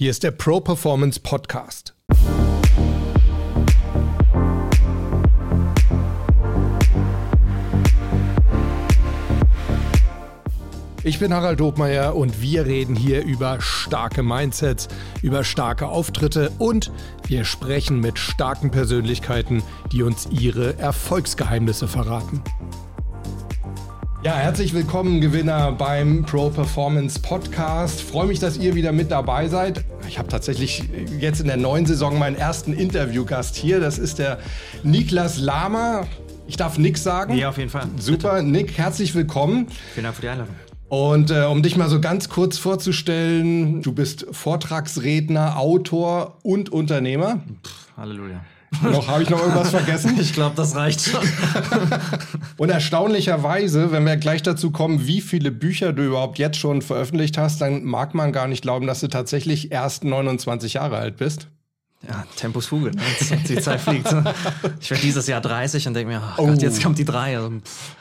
Hier ist der Pro Performance Podcast. Ich bin Harald Dobmeier und wir reden hier über starke Mindsets, über starke Auftritte und wir sprechen mit starken Persönlichkeiten, die uns ihre Erfolgsgeheimnisse verraten. Ja, herzlich willkommen, Gewinner beim Pro Performance Podcast. Freue mich, dass ihr wieder mit dabei seid. Ich habe tatsächlich jetzt in der neuen Saison meinen ersten Interviewgast hier. Das ist der Niklas Lama. Ich darf Nick sagen. Ja, auf jeden Fall. Super, Bitte. Nick, herzlich willkommen. Vielen Dank für die Einladung. Und äh, um dich mal so ganz kurz vorzustellen, du bist Vortragsredner, Autor und Unternehmer. Pff, Halleluja. Noch habe ich noch irgendwas vergessen? Ich glaube, das reicht schon. Und erstaunlicherweise, wenn wir gleich dazu kommen, wie viele Bücher du überhaupt jetzt schon veröffentlicht hast, dann mag man gar nicht glauben, dass du tatsächlich erst 29 Jahre alt bist. Ja, Tempus Fuge, ne? die Zeit fliegt. Ich werde dieses Jahr 30 und denke mir, oh, Gott, jetzt kommt die 3. Also,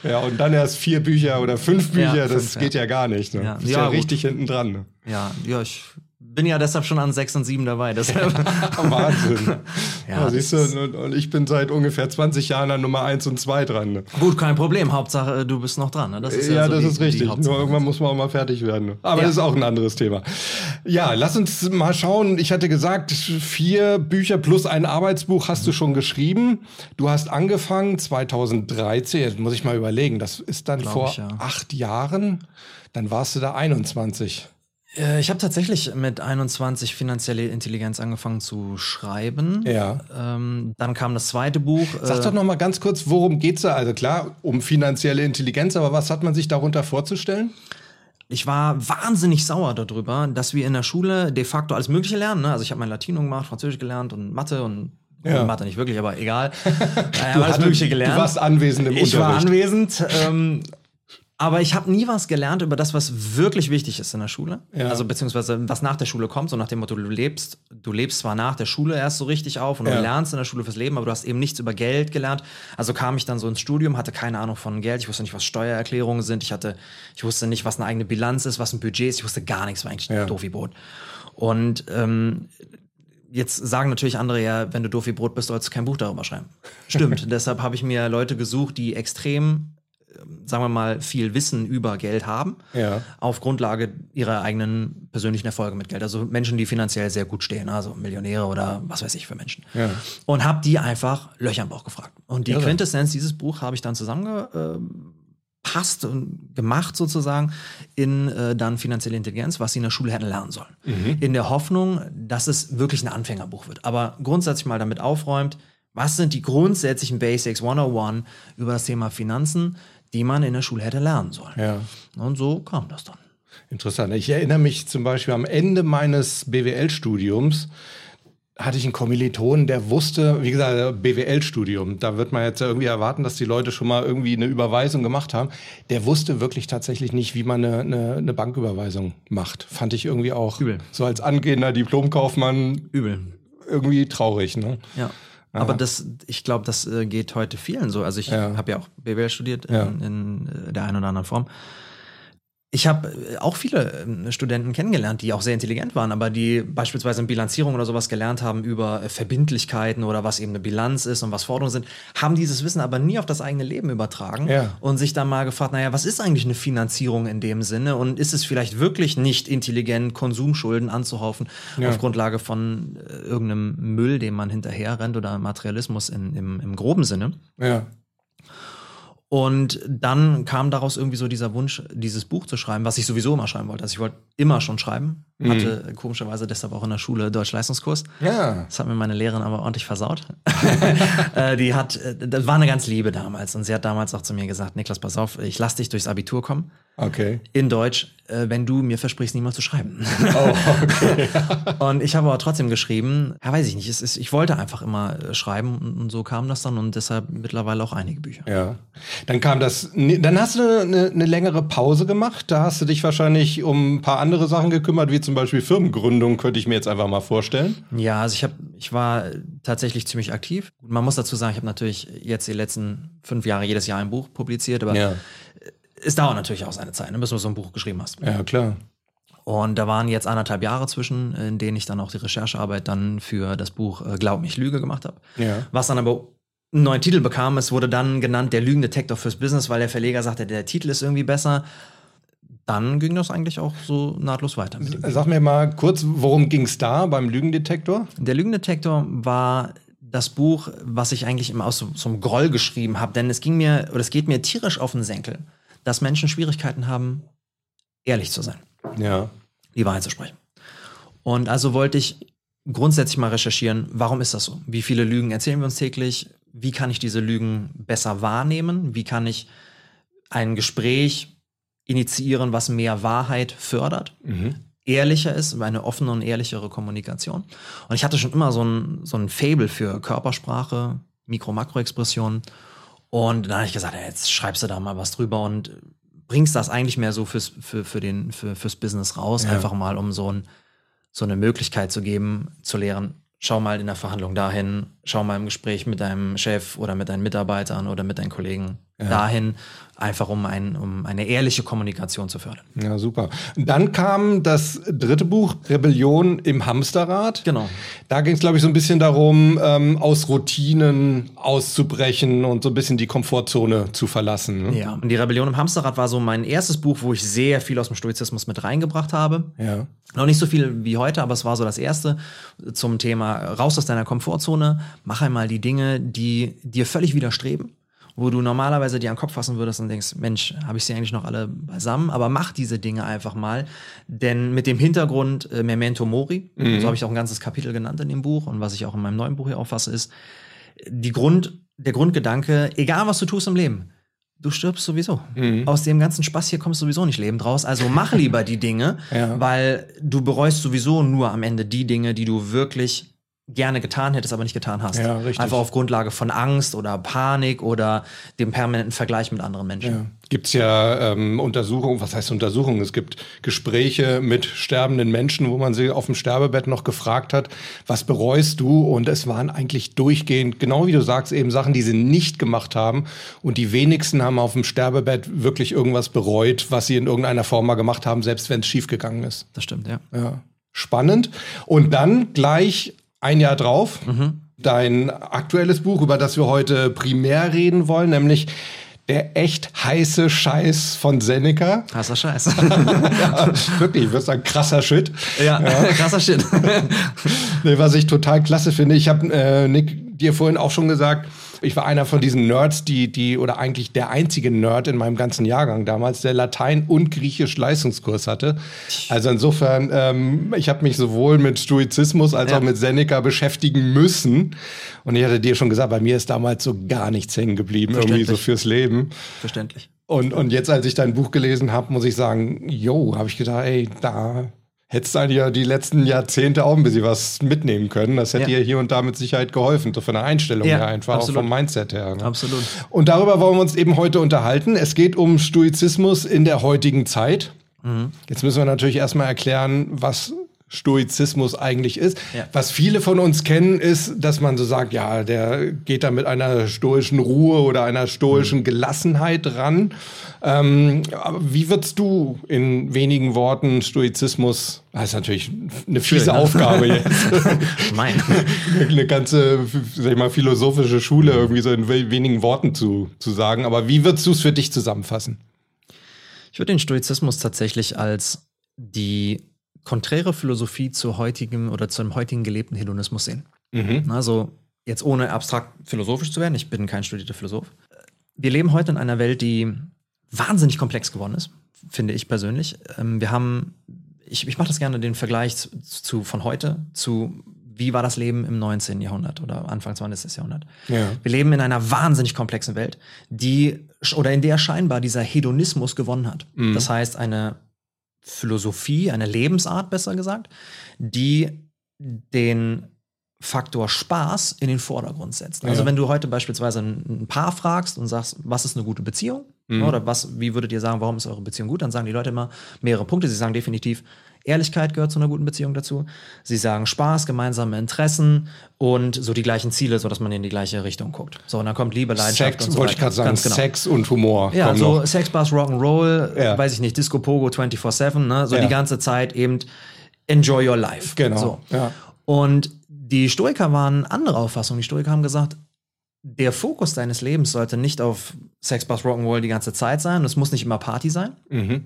ja, und dann erst vier Bücher oder fünf Bücher, ja, fünf, das geht ja. gar nicht. Ne? Ja, ist ja, ja richtig hinten dran. Ne? Ja, ja, ich bin ja deshalb schon an 6 und 7 dabei. Deshalb. Wahnsinn. ja, ja siehst du, und ich bin seit ungefähr 20 Jahren an Nummer 1 und 2 dran. Ne? Gut, kein Problem. Hauptsache, du bist noch dran. Ne? Das ja, ja so das die, ist richtig. Nur irgendwann muss man auch mal fertig werden. Aber das ist auch ein anderes Thema. Ja, lass uns mal schauen. Ich hatte gesagt, vier Bücher plus ein Arbeitsbuch hast du schon geschrieben. Du hast angefangen 2013. Jetzt muss ich mal überlegen. Das ist dann Glaub vor ich, acht Jahren. Dann warst du da 21. Äh, ich habe tatsächlich mit 21 finanzielle Intelligenz angefangen zu schreiben. Ja. Ähm, dann kam das zweite Buch. Sag doch noch mal ganz kurz, worum geht's da? Also klar, um finanzielle Intelligenz, aber was hat man sich darunter vorzustellen? Ich war wahnsinnig sauer darüber, dass wir in der Schule de facto alles Mögliche lernen. Ne? Also ich habe mein Latino gemacht, Französisch gelernt und Mathe und ja. Mathe nicht wirklich, aber egal. ich habe alles Mögliche gelernt. Du warst anwesend im ich Unterricht. Ich war anwesend. Ähm, aber ich habe nie was gelernt über das, was wirklich wichtig ist in der Schule. Ja. Also beziehungsweise was nach der Schule kommt, so nach dem Motto, du lebst, du lebst zwar nach der Schule erst so richtig auf und ja. du lernst in der Schule fürs Leben, aber du hast eben nichts über Geld gelernt. Also kam ich dann so ins Studium, hatte keine Ahnung von Geld, ich wusste nicht, was Steuererklärungen sind, ich hatte, ich wusste nicht, was eine eigene Bilanz ist, was ein Budget ist, ich wusste gar nichts, war eigentlich ja. doof wie Brot. Und ähm, jetzt sagen natürlich andere ja, wenn du doof wie Brot bist, sollst du kein Buch darüber schreiben. Stimmt. Deshalb habe ich mir Leute gesucht, die extrem sagen wir mal, viel Wissen über Geld haben, ja. auf Grundlage ihrer eigenen persönlichen Erfolge mit Geld. Also Menschen, die finanziell sehr gut stehen, also Millionäre oder was weiß ich für Menschen. Ja. Und habe die einfach Löcher im Bauch gefragt. Und die ja, Quintessenz dieses Buch habe ich dann zusammengepasst und gemacht sozusagen in äh, dann finanzielle Intelligenz, was sie in der Schule hätten lernen sollen. Mhm. In der Hoffnung, dass es wirklich ein Anfängerbuch wird. Aber grundsätzlich mal damit aufräumt, was sind die grundsätzlichen Basics 101 über das Thema Finanzen, die man in der Schule hätte lernen sollen. Ja. Und so kam das dann. Interessant. Ich erinnere mich zum Beispiel am Ende meines BWL-Studiums hatte ich einen Kommilitonen, der wusste, wie gesagt, BWL-Studium, da wird man jetzt irgendwie erwarten, dass die Leute schon mal irgendwie eine Überweisung gemacht haben. Der wusste wirklich tatsächlich nicht, wie man eine, eine, eine Banküberweisung macht. Fand ich irgendwie auch Übel. so als angehender Diplomkaufmann Übel. irgendwie traurig. Ne? Ja. Aha. Aber das, ich glaube, das äh, geht heute vielen so. Also ich ja. habe ja auch BWL studiert in, in, äh, der einen oder anderen Form ich habe äh, auch viele ähm, Studenten kennengelernt, die auch sehr intelligent waren, aber die beispielsweise in Bilanzierung oder sowas gelernt haben über äh, Verbindlichkeiten oder was eben eine Bilanz ist und was Forderungen sind, haben dieses Wissen aber nie auf das eigene Leben übertragen ja. und sich dann mal gefragt, naja, was ist eigentlich eine Finanzierung in dem Sinne und ist es vielleicht wirklich nicht intelligent, Konsumschulden anzuhaufen ja. auf Grundlage von äh, irgendeinem Müll, dem man hinterher rennt oder Materialismus in, im, im groben Sinne? Ja. Und dann kam daraus irgendwie so dieser Wunsch, dieses Buch zu schreiben, was ich sowieso immer schreiben wollte. Also ich wollte immer schon schreiben. Mhm. Hatte komischerweise deshalb auch in der Schule Deutsch-Leistungskurs. Ja. Das hat mir meine Lehrerin aber ordentlich versaut. Äh, die hat, äh, das war eine ganz Liebe damals. Und sie hat damals auch zu mir gesagt, Niklas, pass auf, ich lass dich durchs Abitur kommen. Okay. In Deutsch, äh, wenn du mir versprichst, niemals zu schreiben. Oh, okay. und ich habe aber trotzdem geschrieben, ja, weiß ich nicht, es ist, ich wollte einfach immer schreiben und so kam das dann und deshalb mittlerweile auch einige Bücher. Ja. Dann kam das, dann hast du eine, eine längere Pause gemacht. Da hast du dich wahrscheinlich um ein paar andere Sachen gekümmert, wie zum Beispiel Firmengründung, könnte ich mir jetzt einfach mal vorstellen. Ja, also ich habe, ich war tatsächlich ziemlich aktiv. Man muss dazu sagen, ich habe natürlich jetzt die letzten fünf Jahre jedes Jahr ein Buch publiziert, aber ja. Es dauert natürlich auch seine Zeit, ne, bis du so ein Buch geschrieben hast. Ja, klar. Und da waren jetzt anderthalb Jahre zwischen, in denen ich dann auch die Recherchearbeit dann für das Buch äh, Glaub mich Lüge gemacht habe. Ja. Was dann aber einen neuen Titel bekam. Es wurde dann genannt Der Lügendetektor fürs Business, weil der Verleger sagte, der Titel ist irgendwie besser. Dann ging das eigentlich auch so nahtlos weiter. Sag mir mal kurz, worum ging es da beim Lügendetektor? Der Lügendetektor war das Buch, was ich eigentlich immer aus so, so einem Groll geschrieben habe, denn es ging mir oder es geht mir tierisch auf den Senkel, dass Menschen Schwierigkeiten haben, ehrlich zu sein, Ja. die Wahrheit zu sprechen. Und also wollte ich grundsätzlich mal recherchieren, warum ist das so? Wie viele Lügen erzählen wir uns täglich? Wie kann ich diese Lügen besser wahrnehmen? Wie kann ich ein Gespräch initiieren, was mehr Wahrheit fördert? ehrlicher ist, eine offene und ehrlichere Kommunikation. Und ich hatte schon immer so ein, so ein Fable für Körpersprache, Mikro-Makro-Expressionen. Und dann habe ich gesagt, ja, jetzt schreibst du da mal was drüber und bringst das eigentlich mehr so fürs, für, für den, für, fürs Business raus, Ja. einfach mal, um so, ein, so eine Möglichkeit zu geben, zu lehren, schau mal in der Verhandlung dahin, schau mal im Gespräch mit deinem Chef oder mit deinen Mitarbeitern oder mit deinen Kollegen dahin, einfach um, ein, um eine ehrliche Kommunikation zu fördern. Ja, super. Dann kam das dritte Buch, Rebellion im Hamsterrad. Genau. Da ging es, glaube ich, so ein bisschen darum, ähm, aus Routinen auszubrechen und so ein bisschen die Komfortzone zu verlassen. Ne? Ja, und die Rebellion im Hamsterrad war so mein erstes Buch, wo ich sehr viel aus dem Stoizismus mit reingebracht habe. Ja. Noch nicht so viel wie heute, aber es war so das erste zum Thema raus aus deiner Komfortzone, mach einmal die Dinge, die dir völlig widerstreben, wo du normalerweise dir an den Kopf fassen würdest und denkst, Mensch, habe ich sie eigentlich noch alle beisammen? Aber mach diese Dinge einfach mal, denn mit dem Hintergrund äh, Memento Mori, so habe ich auch ein ganzes Kapitel genannt in dem Buch und was ich auch in meinem neuen Buch hier auffasse, ist die Grund, der Grundgedanke, egal was du tust im Leben, du stirbst sowieso. Aus dem ganzen Spaß hier kommst du sowieso nicht lebend raus. Also mach lieber die Dinge, Ja. weil du bereust sowieso nur am Ende die Dinge, die du wirklich gerne getan hättest, aber nicht getan hast. Ja, richtig. Einfach auf Grundlage von Angst oder Panik oder dem permanenten Vergleich mit anderen Menschen. Ja. Gibt es ja ähm, Untersuchungen, was heißt Untersuchungen? Es gibt Gespräche mit sterbenden Menschen, wo man sie auf dem Sterbebett noch gefragt hat, was bereust du? Und es waren eigentlich durchgehend, genau wie du sagst, eben Sachen, die sie nicht gemacht haben. Und die wenigsten haben auf dem Sterbebett wirklich irgendwas bereut, was sie in irgendeiner Form mal gemacht haben, selbst wenn es schiefgegangen ist. Das stimmt, ja. Ja. Spannend. Und dann gleich ein Jahr drauf dein aktuelles Buch, über das wir heute primär reden wollen, nämlich der echt heiße Scheiß von Seneca. Krasser Scheiß. ja, wirklich, ich würde sagen, krasser Shit. ja, krasser Shit. Nee, was ich total klasse finde, ich habe äh, Nick dir vorhin auch schon gesagt, ich war einer von diesen Nerds, die, die, oder eigentlich der einzige Nerd in meinem ganzen Jahrgang damals, der Latein und Griechisch Leistungskurs hatte. Also insofern, ähm, ich habe mich sowohl mit Stoizismus als Ja. auch mit Seneca beschäftigen müssen. Und ich hatte dir schon gesagt, bei mir ist damals so gar nichts hängen geblieben, irgendwie so fürs Leben. Verständlich. Und, und jetzt, als ich dein Buch gelesen habe, muss ich sagen, yo, habe ich gedacht, ey, da hättest du ja die letzten Jahrzehnte auch ein bisschen was mitnehmen können. Das hätte Ja. dir hier und da mit Sicherheit geholfen, so von der Einstellung Ja, her einfach, absolut. auch vom Mindset her. Ne? Absolut. Und darüber wollen wir uns eben heute unterhalten. Es geht um Stoizismus in der heutigen Zeit. Mhm. Jetzt müssen wir natürlich erstmal erklären, was Stoizismus eigentlich ist. Ja. Was viele von uns kennen, ist, dass man so sagt, ja, der geht da mit einer stoischen Ruhe oder einer Mhm. stoischen Gelassenheit ran. Ähm, aber wie würdest du in wenigen Worten Stoizismus, das ist natürlich eine fiese Schön, ne? Aufgabe jetzt, Mein. eine ganze, sag ich mal, philosophische Schule irgendwie so in we- wenigen Worten zu, zu sagen. Aber wie würdest du es für dich zusammenfassen? Ich würde den Stoizismus tatsächlich als die konträre Philosophie zur heutigen oder zum heutigen gelebten Hedonismus sehen. Also jetzt ohne abstrakt philosophisch zu werden, ich bin kein studierter Philosoph. Wir leben heute in einer Welt, die wahnsinnig komplex geworden ist, finde ich persönlich. Ähm, Wir haben, ich, ich mache das gerne den Vergleich zu, zu von heute zu wie war das Leben im 19. Jahrhundert oder Anfang 20. Jahrhundert. Ja. Wir leben in einer wahnsinnig komplexen Welt, die oder in der scheinbar dieser Hedonismus gewonnen hat. Das heißt, eine Philosophie, eine Lebensart, besser gesagt, die den Faktor Spaß in den Vordergrund setzt. Also Ja. wenn du heute beispielsweise ein, ein Paar fragst und sagst, was ist eine gute Beziehung? Oder was, wie würdet ihr sagen, warum ist eure Beziehung gut? Dann sagen die Leute immer mehrere Punkte. Sie sagen definitiv Ehrlichkeit gehört zu einer guten Beziehung dazu. Sie sagen Spaß, gemeinsame Interessen und so die gleichen Ziele, sodass man in die gleiche Richtung guckt. So, und dann kommt Liebe, Leidenschaft Sex, und so wollte ich weiter. gerade sagen, genau. Sex und Humor. Ja, so noch. Sex, Bass, Rock'n'Roll, Ja. weiß ich nicht, Disco Pogo 24-7, ne? So Ja. die ganze Zeit eben enjoy your life. Genau, So. ja. Und die Stoiker waren andere Auffassung. Die Stoiker haben gesagt, der Fokus deines Lebens sollte nicht auf Sex, Bass, Rock'n'Roll die ganze Zeit sein. Es muss nicht immer Party sein, Mhm.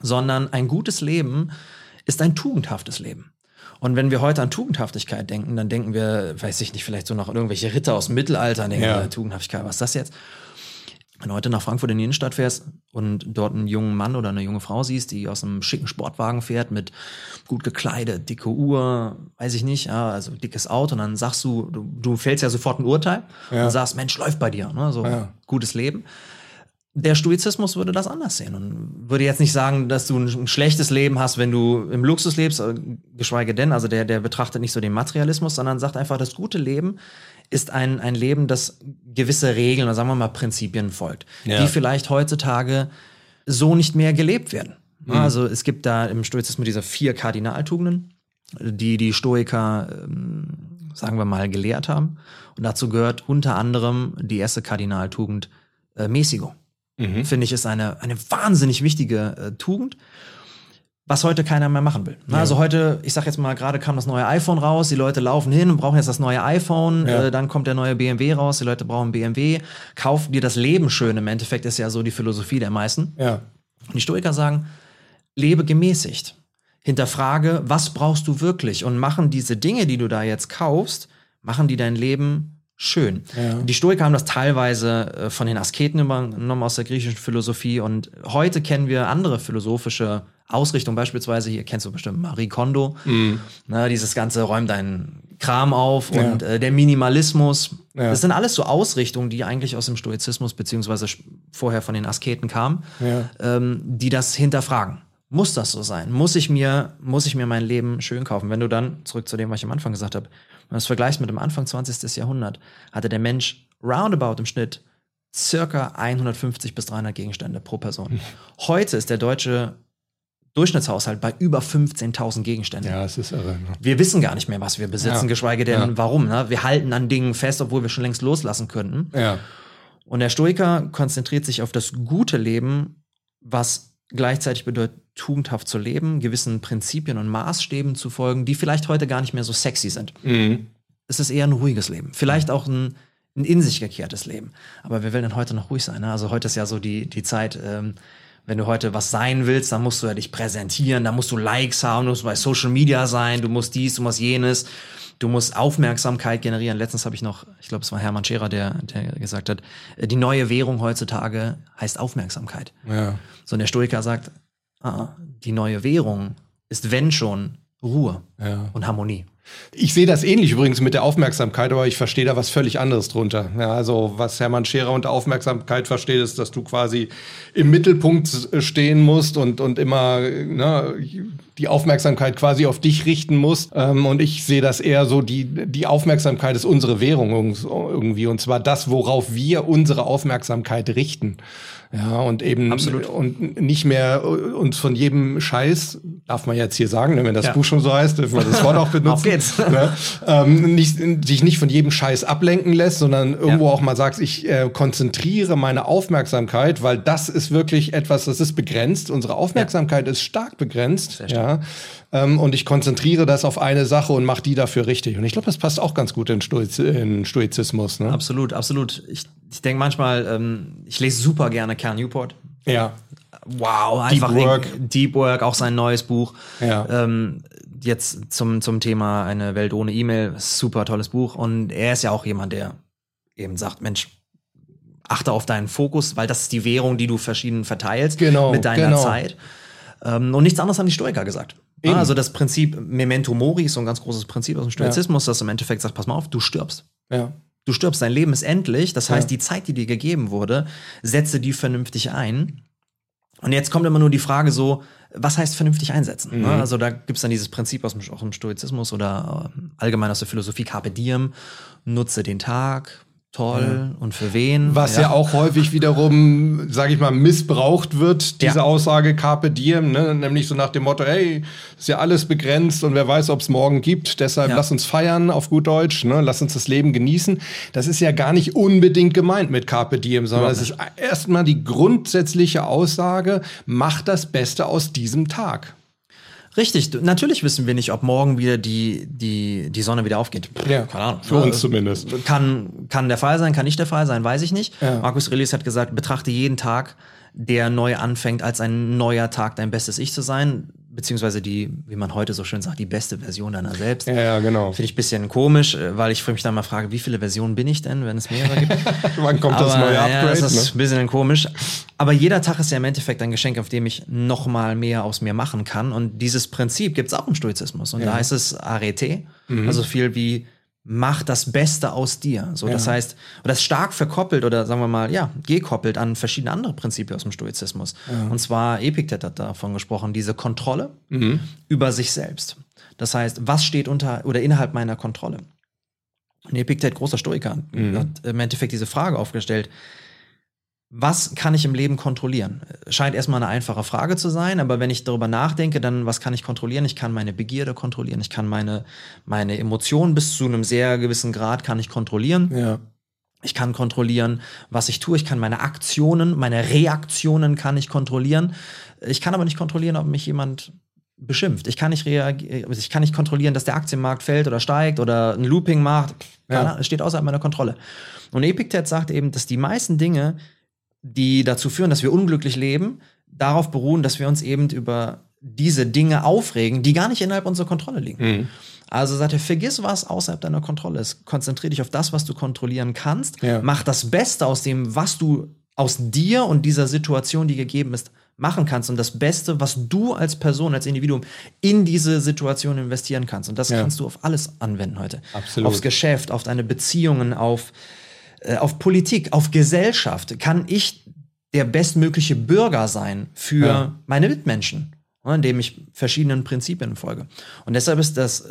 sondern ein gutes Leben ist ein tugendhaftes Leben. Und wenn wir heute an Tugendhaftigkeit denken, dann denken wir, weiß ich nicht, vielleicht so noch an irgendwelche Ritter aus dem Mittelalter, denken Ja. Tugendhaftigkeit, was ist das jetzt? Wenn du heute nach Frankfurt in die Innenstadt fährst und dort einen jungen Mann oder eine junge Frau siehst, die aus einem schicken Sportwagen fährt, mit gut gekleidet, dicke Uhr, weiß ich nicht, ja, also dickes Auto, und dann sagst du, du, du fällst ja sofort ein Urteil Ja. und sagst, Mensch, läuft bei dir, ne? so Ja. gutes Leben. Der Stoizismus würde das anders sehen und würde jetzt nicht sagen, dass du ein, schlechtes Leben hast, wenn du im Luxus lebst, äh, geschweige denn, also der, der betrachtet nicht so den Materialismus, sondern sagt einfach, das gute Leben ist ein, ein Leben, das gewisse Regeln oder sagen wir mal Prinzipien folgt, Ja. die vielleicht heutzutage so nicht mehr gelebt werden. Also es gibt da im Stoizismus diese vier Kardinaltugenden, die die Stoiker, ähm, sagen wir mal, gelehrt haben. Und dazu gehört unter anderem die erste Kardinaltugend äh, Mäßigung. Mhm. Finde ich, ist eine, eine wahnsinnig wichtige äh, Tugend, was heute keiner mehr machen will. Na, Ja. Also heute, ich sag jetzt mal, gerade kam das neue iPhone raus, die Leute laufen hin und brauchen jetzt das neue iPhone, Ja. äh, dann kommt der neue BMW raus, die Leute brauchen BMW, kauf dir das Leben schön, im Endeffekt ist ja so die Philosophie der meisten. Ja. Und die Stoiker sagen, lebe gemäßigt. Hinterfrage, was brauchst du wirklich? Und machen diese Dinge, die du da jetzt kaufst, machen die dein Leben schön. Ja. Die Stoiker haben das teilweise äh, von den Asketen übernommen aus der griechischen Philosophie und heute kennen wir andere philosophische Ausrichtungen, beispielsweise hier kennst du bestimmt Marie Kondo, ne, dieses ganze räum deinen Kram auf Mhm. Ja. und äh, der Minimalismus. Ja. Das sind alles so Ausrichtungen, die eigentlich aus dem Stoizismus beziehungsweise vorher von den Asketen kamen, ähm, die das hinterfragen. Muss das so sein? Muss ich mir, muss ich mir mein Leben schön kaufen? Wenn du dann, zurück zu dem, was ich am Anfang gesagt habe, wenn du das vergleichst mit dem Anfang 20. Jahrhundert, hatte der Mensch roundabout im Schnitt circa 150 bis 300 Gegenstände pro Person. Heute ist der deutsche Durchschnittshaushalt bei über 15.000 Gegenständen. Ja, es ist irre. ne? Wir wissen gar nicht mehr, was wir besitzen, Ja. geschweige denn Ja. warum. Ne? Wir halten an Dingen fest, obwohl wir schon längst loslassen könnten. Ja. Und der Stoiker konzentriert sich auf das gute Leben, was gleichzeitig bedeutet, tugendhaft zu leben, gewissen Prinzipien und Maßstäben zu folgen, die vielleicht heute gar nicht mehr so sexy sind. Mhm. Es ist eher ein ruhiges Leben. Vielleicht auch ein, ein in sich gekehrtes Leben. Aber wer will denn heute noch ruhig sein? Ne? Also heute ist ja so die, die Zeit, ähm, wenn du heute was sein willst, dann musst du ja dich präsentieren, dann musst du Likes haben, du musst bei Social Media sein, du musst dies, du musst jenes, du musst Aufmerksamkeit generieren. Letztens habe ich noch, ich glaube, es war Hermann Scherer, der, der gesagt hat, äh, die neue Währung heutzutage heißt Aufmerksamkeit. Ja. So, und der Stoiker sagt, die neue Währung ist, wenn schon, Ruhe Ja. und Harmonie. Ich sehe das ähnlich übrigens mit der Aufmerksamkeit, aber ich verstehe da was völlig anderes drunter. Ja, also was Hermann Scherer unter Aufmerksamkeit versteht, ist, dass du quasi im Mittelpunkt stehen musst und, und immer ne, die Aufmerksamkeit quasi auf dich richten musst. Ähm, und ich sehe das eher so, die, die Aufmerksamkeit ist unsere Währung irgendwie. Und zwar das, worauf wir unsere Aufmerksamkeit richten. Ja, und eben Absolut. und nicht mehr uns von jedem Scheiß, darf man jetzt hier sagen, ne, wenn das Ja. Buch schon so heißt, dürfen wir das Wort auch benutzen. Geht's. Ne? Ähm, nicht, sich nicht von jedem Scheiß ablenken lässt, sondern irgendwo auch mal sagst, ich äh, konzentriere meine Aufmerksamkeit, weil das ist wirklich etwas, das ist begrenzt. Unsere Aufmerksamkeit ist stark begrenzt. Sehr stark. Ja? Ähm, und ich konzentriere das auf eine Sache und mache die dafür richtig. Und ich glaube, das passt auch ganz gut in, Stoiz in Stoizismus. Ne? Absolut, absolut. Ich, ich denke manchmal, ähm, ich lese super gerne Cal Newport. Ja. Wow, einfach Work. Deep Work, auch sein neues Buch. Ja. Ähm, jetzt zum, zum Thema Eine Welt ohne E-Mail, super tolles Buch. Und er ist ja auch jemand, der eben sagt, Mensch, achte auf deinen Fokus, weil das ist die Währung, die du verschieden verteilst Genau, mit deiner genau. Zeit. Ähm, und nichts anderes haben die Stoiker gesagt. Eben. Also das Prinzip Memento Mori ist so ein ganz großes Prinzip aus dem Stoizismus, das im Endeffekt sagt, pass mal auf, du stirbst. Ja. Du stirbst, dein Leben ist endlich. Das heißt, Ja. die Zeit, die dir gegeben wurde, setze die vernünftig ein. Und jetzt kommt immer nur die Frage so, was heißt vernünftig einsetzen? Mhm. Ne? Also da gibt's dann dieses Prinzip aus dem, auch im Stoizismus oder äh, allgemein aus der Philosophie, Carpe Diem, nutze den Tag, toll und für wen. Was ja. ja, auch häufig wiederum, sage ich mal, missbraucht wird, diese ja. Aussage Carpe Diem, ne? nämlich so nach dem Motto, hey, ist ja alles begrenzt und wer weiß, ob es morgen gibt, deshalb ja. lass uns feiern auf gut Deutsch, ne? lass uns das Leben genießen. Das ist ja gar nicht unbedingt gemeint mit Carpe Diem, sondern es ist erstmal die grundsätzliche Aussage, mach das Beste aus diesem Tag. Richtig, natürlich wissen wir nicht, ob morgen wieder die, die, die Sonne wieder aufgeht. Ja, keine Ahnung. Für uns zumindest. Kann, kann der Fall sein, kann nicht der Fall sein, weiß ich nicht. Ja. Markus Aurelius hat gesagt, betrachte jeden Tag, der neu anfängt, als ein neuer Tag dein bestes Ich zu sein beziehungsweise die, wie man heute so schön sagt, die beste Version deiner selbst. Ja, ja genau. Finde ich ein bisschen komisch, äh, weil ich mich dann mal frage, wie viele Versionen bin ich denn, wenn es mehrere gibt? Wann kommt Aber, das neue Upgrade? Ja, das ist ne? ein bisschen komisch. Aber jeder Tag ist ja im Endeffekt ein Geschenk, auf dem ich noch mal mehr aus mir machen kann. Und dieses Prinzip gibt es auch im Stoizismus. Und ja. da heißt es Arete, mhm. also viel wie mach das Beste aus dir. So, ja. das heißt, das stark verkoppelt oder sagen wir mal, ja, gekoppelt an verschiedene andere Prinzipien aus dem Stoizismus. Ja. Und zwar Epiktet hat davon gesprochen, diese Kontrolle mhm. über sich selbst. Das heißt, was steht unter oder innerhalb meiner Kontrolle? Und Epiktet, großer Stoiker, mhm. hat im Endeffekt diese Frage aufgestellt, was kann ich im Leben kontrollieren? Scheint erstmal eine einfache Frage zu sein, aber wenn ich darüber nachdenke, dann was kann ich kontrollieren? Ich kann meine Begierde kontrollieren, ich kann meine, meine Emotionen bis zu einem sehr gewissen Grad kann ich kontrollieren. Ja. Ich kann kontrollieren, was ich tue. Ich kann meine Aktionen, meine Reaktionen kann ich kontrollieren. Ich kann aber nicht kontrollieren, ob mich jemand beschimpft. Ich kann nicht reagieren, ich kann nicht kontrollieren, dass der Aktienmarkt fällt oder steigt oder ein Looping macht. Ja. Steht außerhalb meiner Kontrolle. Und Epictet sagt eben, dass die meisten Dinge, die dazu führen, dass wir unglücklich leben, darauf beruhen, dass wir uns eben über diese Dinge aufregen, die gar nicht innerhalb unserer Kontrolle liegen. Mhm. Also sagt er, vergiss, was außerhalb deiner Kontrolle ist. Konzentriere dich auf das, was du kontrollieren kannst. Ja. Mach das Beste aus dem, was du aus dir und dieser Situation, die gegeben ist, machen kannst und das Beste, was du als Person, als Individuum in diese Situation investieren kannst. Und das ja. kannst du auf alles anwenden heute. Absolut. Aufs Geschäft, auf deine Beziehungen, auf auf Politik, auf Gesellschaft, kann ich der bestmögliche Bürger sein für ja. meine Mitmenschen, indem ich verschiedenen Prinzipien folge. Und deshalb ist das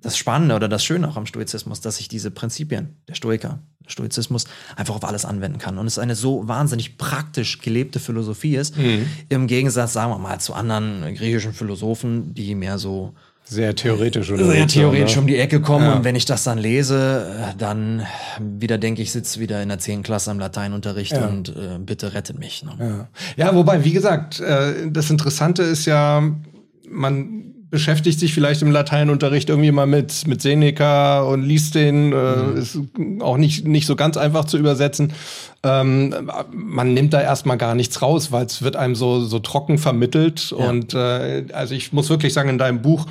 das Spannende oder das Schöne auch am Stoizismus, dass ich diese Prinzipien, der Stoiker, der Stoizismus, einfach auf alles anwenden kann. Und es eine so wahnsinnig praktisch gelebte Philosophie ist, mhm. im Gegensatz, sagen wir mal, zu anderen griechischen Philosophen, die mehr so sehr theoretisch oder Sehr theoretisch um die Ecke kommen ja. und wenn ich das dann lese, dann wieder denke ich, sitze wieder in der 10. Klasse am Lateinunterricht ja. und äh, bitte rettet mich. Ne? Ja. ja, wobei, wie gesagt, äh, das Interessante ist ja, man beschäftigt sich vielleicht im Lateinunterricht irgendwie mal mit, mit Seneca und liest den, äh, mhm. ist auch nicht, nicht so ganz einfach zu übersetzen. Ähm, man nimmt da erstmal gar nichts raus, weil es wird einem so, so trocken vermittelt. Ja. Und äh, also ich muss wirklich sagen, in deinem Buch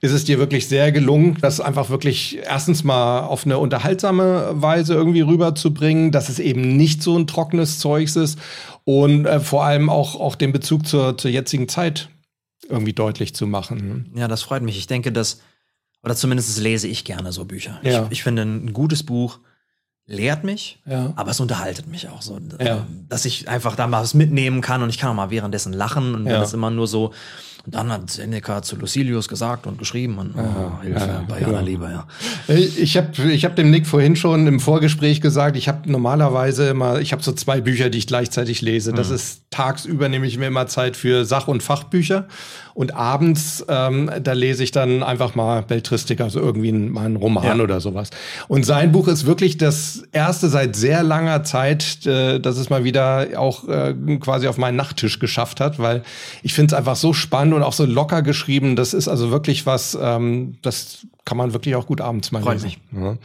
ist es dir wirklich sehr gelungen, das einfach wirklich erstens mal auf eine unterhaltsame Weise irgendwie rüberzubringen, dass es eben nicht so ein trockenes Zeugs ist und äh, vor allem auch, auch den Bezug zur, zur jetzigen Zeit irgendwie deutlich zu machen. Ja, das freut mich. Ich denke, dass, oder zumindest lese ich gerne so Bücher. Ja. Ich, ich finde, ein gutes Buch lehrt mich, ja. aber es unterhaltet mich auch so, ja. dass ich einfach da mal was mitnehmen kann und ich kann auch mal währenddessen lachen und wenn das immer nur so und dann hat Seneca zu Lucilius gesagt und geschrieben und oh, Hilfe, ja, bei aller Liebe, ja. Ich habe ich hab dem Nick vorhin schon im Vorgespräch gesagt, ich habe normalerweise immer, ich habe so zwei Bücher, die ich gleichzeitig lese. Das mhm. ist tagsüber nehme ich mir immer Zeit für Sach- und Fachbücher und abends, ähm, da lese ich dann einfach mal Beltristik, also irgendwie mal einen Roman ja. oder sowas. Und sein Buch ist wirklich das erste seit sehr langer Zeit, äh, dass es mal wieder auch äh, quasi auf meinen Nachttisch geschafft hat, weil ich finde es einfach so spannend und auch so locker geschrieben. Das ist also wirklich was, ähm, das kann man wirklich auch gut abends mal Freut lesen. Mich. Ja.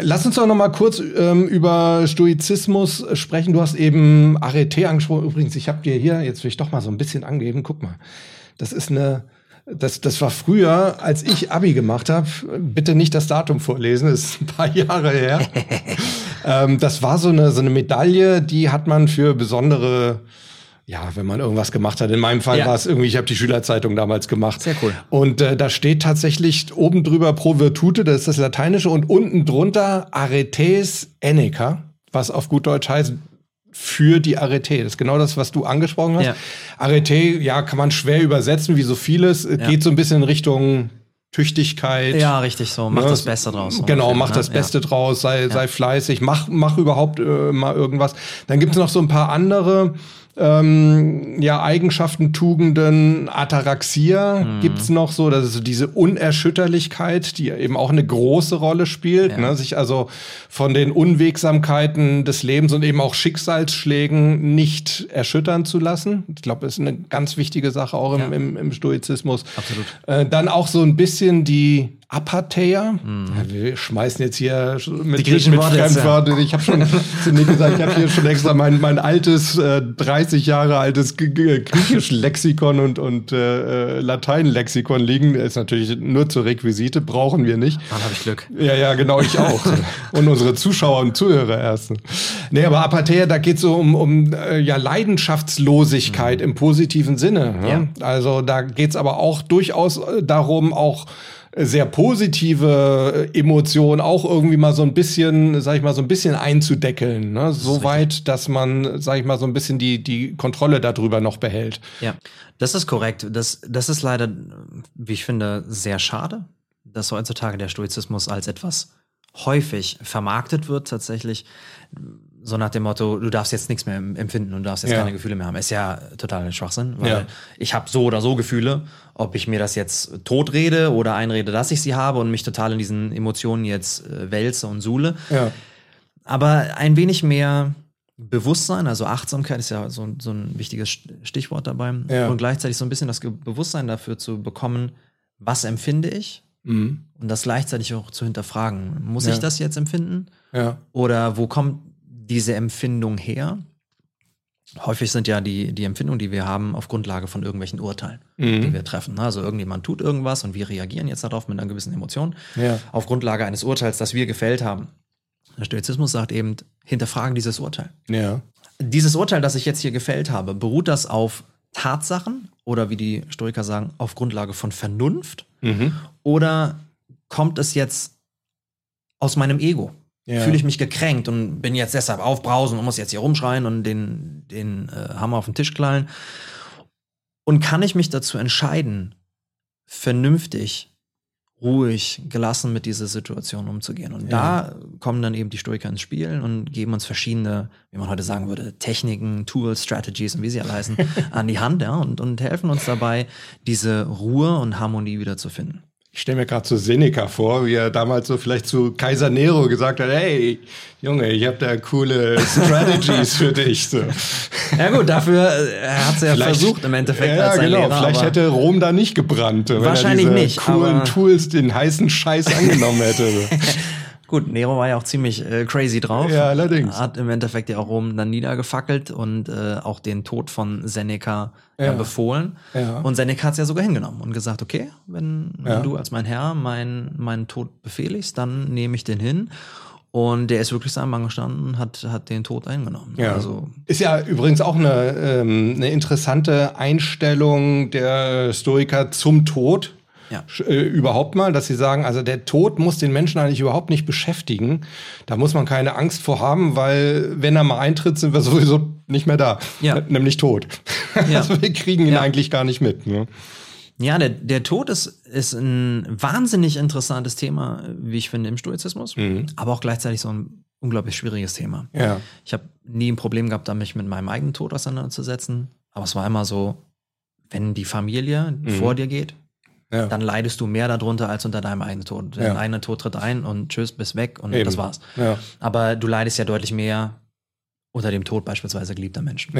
Lass uns doch noch mal kurz ähm, über Stoizismus sprechen. Du hast eben Arete angesprochen. Übrigens, ich habe dir hier, jetzt will ich doch mal so ein bisschen angeben, guck mal. Das ist eine, das, das war früher, als ich Abi gemacht habe. Bitte nicht das Datum vorlesen, das ist ein paar Jahre her. ähm, das war so eine, so eine Medaille, die hat man für besondere ja, wenn man irgendwas gemacht hat. In meinem Fall ja. war es irgendwie, ich habe die Schülerzeitung damals gemacht. Sehr cool. Und äh, da steht tatsächlich oben drüber Pro Virtute, das ist das Lateinische, und unten drunter Aretes Eneca, was auf gut Deutsch heißt, für die Arete. Das ist genau das, was du angesprochen hast. Ja. Arete, ja, kann man schwer übersetzen, wie so vieles. Ja. Geht so ein bisschen in Richtung Tüchtigkeit. Ja, richtig so. Mach ne? das Beste draus. Genau, ungefähr, mach ne? das Beste ja. draus, sei, sei fleißig, mach, mach überhaupt äh, mal irgendwas. Dann gibt es noch so ein paar andere ähm, ja, Eigenschaften, Tugenden, Ataraxia mhm. gibt's noch so. Das ist so diese Unerschütterlichkeit, die eben auch eine große Rolle spielt. Ja. Ne? Sich also von den Unwegsamkeiten des Lebens und eben auch Schicksalsschlägen nicht erschüttern zu lassen. Ich glaube, das ist eine ganz wichtige Sache auch im, ja. im, im Stoizismus. Absolut. Äh, dann auch so ein bisschen die Apatheia. Mhm. Ja, wir schmeißen jetzt hier mit, die mit, mit Fremdworten. Ich habe schon zu Nick gesagt, ich habe hier schon extra mein, mein altes, äh, 30 Jahre altes Griechisch-Lexikon und, und äh, äh, Latein-Lexikon liegen. Ist natürlich nur zur Requisite, brauchen wir nicht. Dann habe ich Glück. Ja, ja, genau, ich auch. und unsere Zuschauer und Zuhörer erst. Nee, aber Apatheia, da geht es so um, um äh, ja, Leidenschaftslosigkeit mhm. im positiven Sinne. Ne? Ja. Also da geht es aber auch durchaus äh, darum, auch sehr positive Emotionen auch irgendwie mal so ein bisschen, sag ich mal, so ein bisschen einzudeckeln. Ne? So weit, dass man, sag ich mal, so ein bisschen die, die Kontrolle darüber noch behält. Ja, das ist korrekt. Das, das ist leider, wie ich finde, sehr schade, dass heutzutage der Stoizismus als etwas häufig vermarktet wird, tatsächlich so nach dem Motto, du darfst jetzt nichts mehr empfinden und darfst jetzt ja. keine Gefühle mehr haben. Ist ja total Schwachsinn, weil ja. ich habe so oder so Gefühle, ob ich mir das jetzt totrede oder einrede, dass ich sie habe und mich total in diesen Emotionen jetzt äh, wälze und suhle. Ja. Aber ein wenig mehr Bewusstsein, also Achtsamkeit ist ja so, so ein wichtiges Stichwort dabei. Und gleichzeitig so ein bisschen das Bewusstsein dafür zu bekommen, was empfinde ich mhm. und das gleichzeitig auch zu hinterfragen. Muss ich das jetzt empfinden? Oder wo kommt diese Empfindung her? Häufig sind ja die, die Empfindungen, die wir haben, auf Grundlage von irgendwelchen Urteilen, mhm. die wir treffen. Also irgendjemand tut irgendwas und wir reagieren jetzt darauf mit einer gewissen Emotion. Ja. Auf Grundlage eines Urteils, das wir gefällt haben. Der Stoizismus sagt eben, hinterfragen dieses Urteil. Ja. Dieses Urteil, das ich jetzt hier gefällt habe, beruht das auf Tatsachen oder wie die Stoiker sagen, auf Grundlage von Vernunft? Mhm. Oder kommt es jetzt aus meinem Ego? Ja. fühle ich mich gekränkt und bin jetzt deshalb aufbrausen und muss jetzt hier rumschreien und den, den äh, Hammer auf den Tisch knallen. Und kann ich mich dazu entscheiden, vernünftig, ruhig, gelassen mit dieser Situation umzugehen? Und ja. da kommen dann eben die Stoiker ins Spiel und geben uns verschiedene, wie man heute sagen würde, Techniken, Tools, Strategies und wie sie alle heißen, an die Hand ja, und, und helfen uns dabei, diese Ruhe und Harmonie wieder zu finden. Ich stelle mir gerade so Seneca vor, wie er damals so vielleicht zu Kaiser Nero gesagt hat, hey, Junge, ich habe da coole Strategies für dich. So. Ja gut, dafür äh, hat es ja vielleicht, versucht im Endeffekt ja, als genau, Lehrer, Vielleicht hätte Rom da nicht gebrannt, wenn wahrscheinlich er diese nicht, coolen Tools, den heißen Scheiß angenommen hätte. Gut, Nero war ja auch ziemlich äh, crazy drauf. Ja, allerdings. Hat im Endeffekt ja auch Rom dann niedergefackelt und äh, auch den Tod von Seneca ja. Ja, befohlen. Ja. Und Seneca hat es ja sogar hingenommen und gesagt, okay, wenn, wenn du als mein Herr meinen mein Tod befehligst, dann nehme ich den hin. Und der ist wirklich seinem Mann gestanden und hat, hat den Tod eingenommen. Ja. Also, ist ja übrigens auch eine, ähm, eine interessante Einstellung der Stoiker zum Tod ja. äh, überhaupt mal, dass sie sagen, also der Tod muss den Menschen eigentlich überhaupt nicht beschäftigen. Da muss man keine Angst vor haben, weil wenn er mal eintritt, sind wir sowieso nicht mehr da. Ja. Nämlich tot. Ja. Also wir kriegen ihn eigentlich gar nicht mit. Ne? Ja, der, der Tod ist, ist ein wahnsinnig interessantes Thema, wie ich finde, im Stoizismus, mhm. aber auch gleichzeitig so ein unglaublich schwieriges Thema. Ja. Ich habe nie ein Problem gehabt, da mich mit meinem eigenen Tod auseinanderzusetzen, aber es war immer so, wenn die Familie mhm. vor dir geht, ja. dann leidest du mehr darunter als unter deinem eigenen Tod. Dein ja. eigener Tod tritt ein und tschüss, bist weg und Eben. das war's. Ja. Aber du leidest ja deutlich mehr unter dem Tod beispielsweise geliebter Menschen.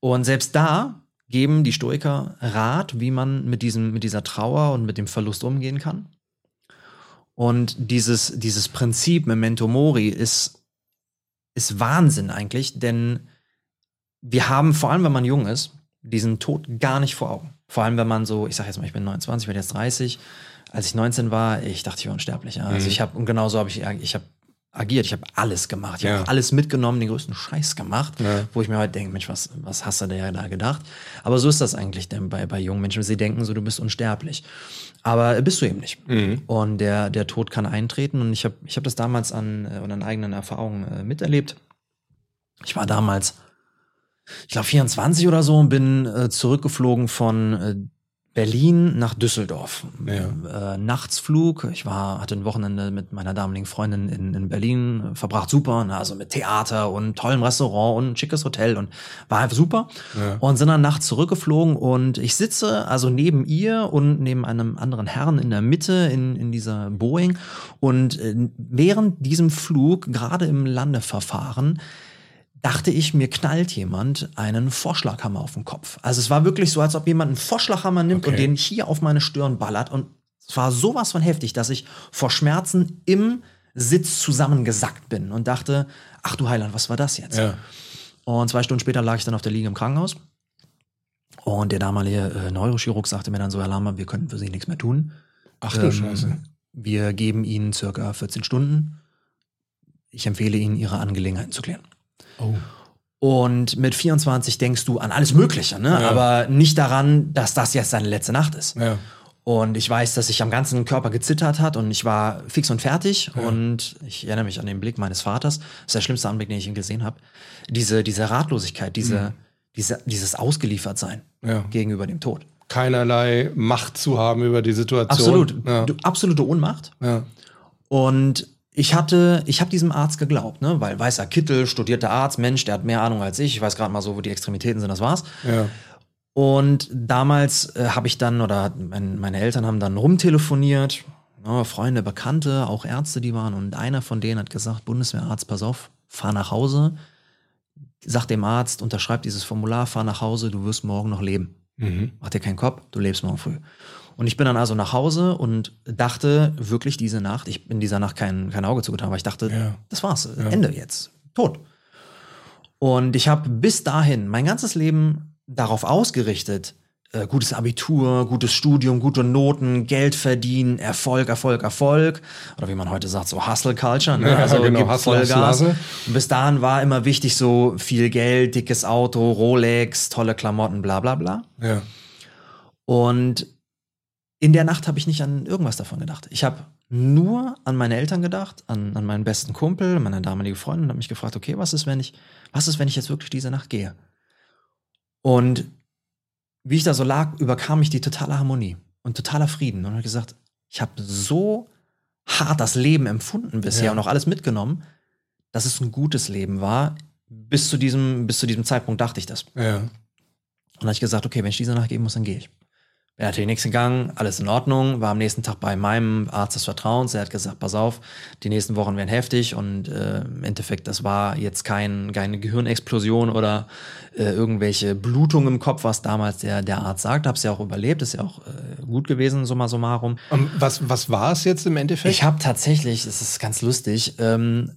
Und selbst da geben die Stoiker Rat, wie man mit, diesem, mit dieser Trauer und mit dem Verlust umgehen kann. Und dieses, dieses Prinzip Memento Mori ist, ist Wahnsinn eigentlich, denn wir haben, vor allem wenn man jung ist, diesen Tod gar nicht vor Augen. Vor allem, wenn man so, ich sag jetzt mal, ich bin 29, ich bin jetzt 30. Als ich 19 war, ich dachte, ich war unsterblich. Also Mhm. ich habe, und genauso habe ich, ich habe agiert, ich habe alles gemacht. Ich Ja. habe alles mitgenommen, den größten Scheiß gemacht, Ja. wo ich mir heute denke, Mensch, was, was hast du da da gedacht? Aber so ist das eigentlich denn bei, bei jungen Menschen. Sie denken so, du bist unsterblich. Aber bist du eben nicht. Mhm. Und der, der Tod kann eintreten. Und ich habe ich hab das damals an, äh, an eigenen Erfahrungen äh, miterlebt. Ich war damals, ich glaube, 24 oder so und bin äh, zurückgeflogen von, äh, Berlin nach Düsseldorf. Ja. Äh, Nachtsflug. Ich war, hatte ein Wochenende mit meiner damaligen Freundin in, in Berlin verbracht. Super. Ne? Also mit Theater und tollem Restaurant und ein schickes Hotel und war einfach super. Ja. Und sind dann nachts zurückgeflogen und ich sitze also neben ihr und neben einem anderen Herrn in der Mitte in, in dieser Boeing. Und äh, während diesem Flug, gerade im Landeverfahren, dachte ich, mir knallt jemand einen Vorschlaghammer auf den Kopf. Also es war wirklich so, als ob jemand einen Vorschlaghammer nimmt okay. und den hier auf meine Stirn ballert. Und es war sowas von heftig, dass ich vor Schmerzen im Sitz zusammengesackt bin und dachte, ach du Heiland, was war das jetzt? Ja. Und zwei Stunden später lag ich dann auf der Liege im Krankenhaus. Und der damalige äh, Neurochirurg sagte mir dann so, Herr Lama, wir können für Sie nichts mehr tun. Ach du ähm, Scheiße. Wir geben Ihnen circa 14 Stunden. Ich empfehle Ihnen, Ihre Angelegenheiten zu klären. Oh. Und mit 24 denkst du an alles Mögliche, ne? Ja. aber nicht daran, dass das jetzt deine letzte Nacht ist. Ja. Und ich weiß, dass ich am ganzen Körper gezittert hat und ich war fix und fertig. Ja. Und ich erinnere mich an den Blick meines Vaters. Das ist der schlimmste Anblick, den ich ihn gesehen habe. Diese, diese Ratlosigkeit, diese, mhm. diese, dieses Ausgeliefertsein ja. gegenüber dem Tod. Keinerlei Macht zu haben über die Situation. Absolut. Ja. absolute Ohnmacht. Und ich hatte, ich habe diesem Arzt geglaubt, ne? weil weißer Kittel, studierter Arzt, Mensch, der hat mehr Ahnung als ich. Ich weiß gerade mal so, wo die Extremitäten sind, das war's. Ja. Und damals äh, habe ich dann, oder mein, meine Eltern haben dann rumtelefoniert, ne? Freunde, Bekannte, auch Ärzte, die waren. Und einer von denen hat gesagt, Bundeswehrarzt, pass auf, fahr nach Hause, sag dem Arzt, unterschreib dieses Formular, fahr nach Hause, du wirst morgen noch leben. Mhm. Mach dir keinen Kopf, du lebst morgen früh. Und ich bin dann also nach Hause und dachte wirklich diese Nacht, ich in dieser Nacht kein, kein Auge zugetan, aber ich dachte, ja. das war's, ja. Ende jetzt, tot. Und ich habe bis dahin mein ganzes Leben darauf ausgerichtet, äh, gutes Abitur, gutes Studium, gute Noten, Geld verdienen, Erfolg, Erfolg, Erfolg. Oder wie man heute sagt, so Hustle Culture. Ne? Ja, also genau, Hustle, Vollgas. Und bis dahin war immer wichtig so viel Geld, dickes Auto, Rolex, tolle Klamotten, bla bla bla. Ja. Und in der Nacht habe ich nicht an irgendwas davon gedacht. Ich habe nur an meine Eltern gedacht, an, an meinen besten Kumpel, meine damalige Freundin und habe mich gefragt, okay, was ist, wenn ich, was ist, wenn ich jetzt wirklich diese Nacht gehe? Und wie ich da so lag, überkam mich die totale Harmonie und totaler Frieden und habe gesagt, ich habe so hart das Leben empfunden bisher ja. und auch alles mitgenommen, dass es ein gutes Leben war. Bis zu diesem, bis zu diesem Zeitpunkt dachte ich das. Ja. Und dann habe ich gesagt, okay, wenn ich diese Nacht gehen muss, dann gehe ich. Bin natürlich nichts gegangen, alles in Ordnung, war am nächsten Tag bei meinem Arzt des Vertrauens. Er hat gesagt, pass auf, die nächsten Wochen werden heftig und äh, im Endeffekt, das war jetzt kein, keine Gehirnexplosion oder äh, irgendwelche Blutung im Kopf, was damals der, der Arzt sagt. Hab's ja auch überlebt, ist ja auch äh, gut gewesen, summa summarum. Um, was, was war es jetzt im Endeffekt? Ich habe tatsächlich, es ist ganz lustig, ähm,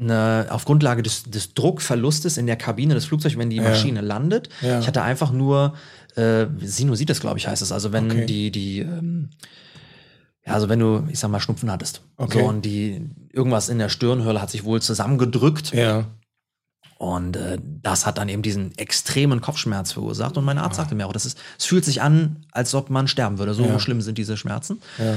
eine, auf Grundlage des, des Druckverlustes in der Kabine des Flugzeugs, wenn die Maschine ja. landet. Ja. Ich hatte einfach nur äh, Sinusitis, glaube ich, heißt es. Also wenn okay. die, die, ähm, ja, also wenn du, ich sag mal, Schnupfen hattest. Okay. So, und die, irgendwas in der Stirnhöhle hat sich wohl zusammengedrückt. Ja. Und äh, das hat dann eben diesen extremen Kopfschmerz verursacht. Und mein Arzt ja. sagte mir auch, das ist, es fühlt sich an, als ob man sterben würde. So ja. schlimm sind diese Schmerzen. Ja.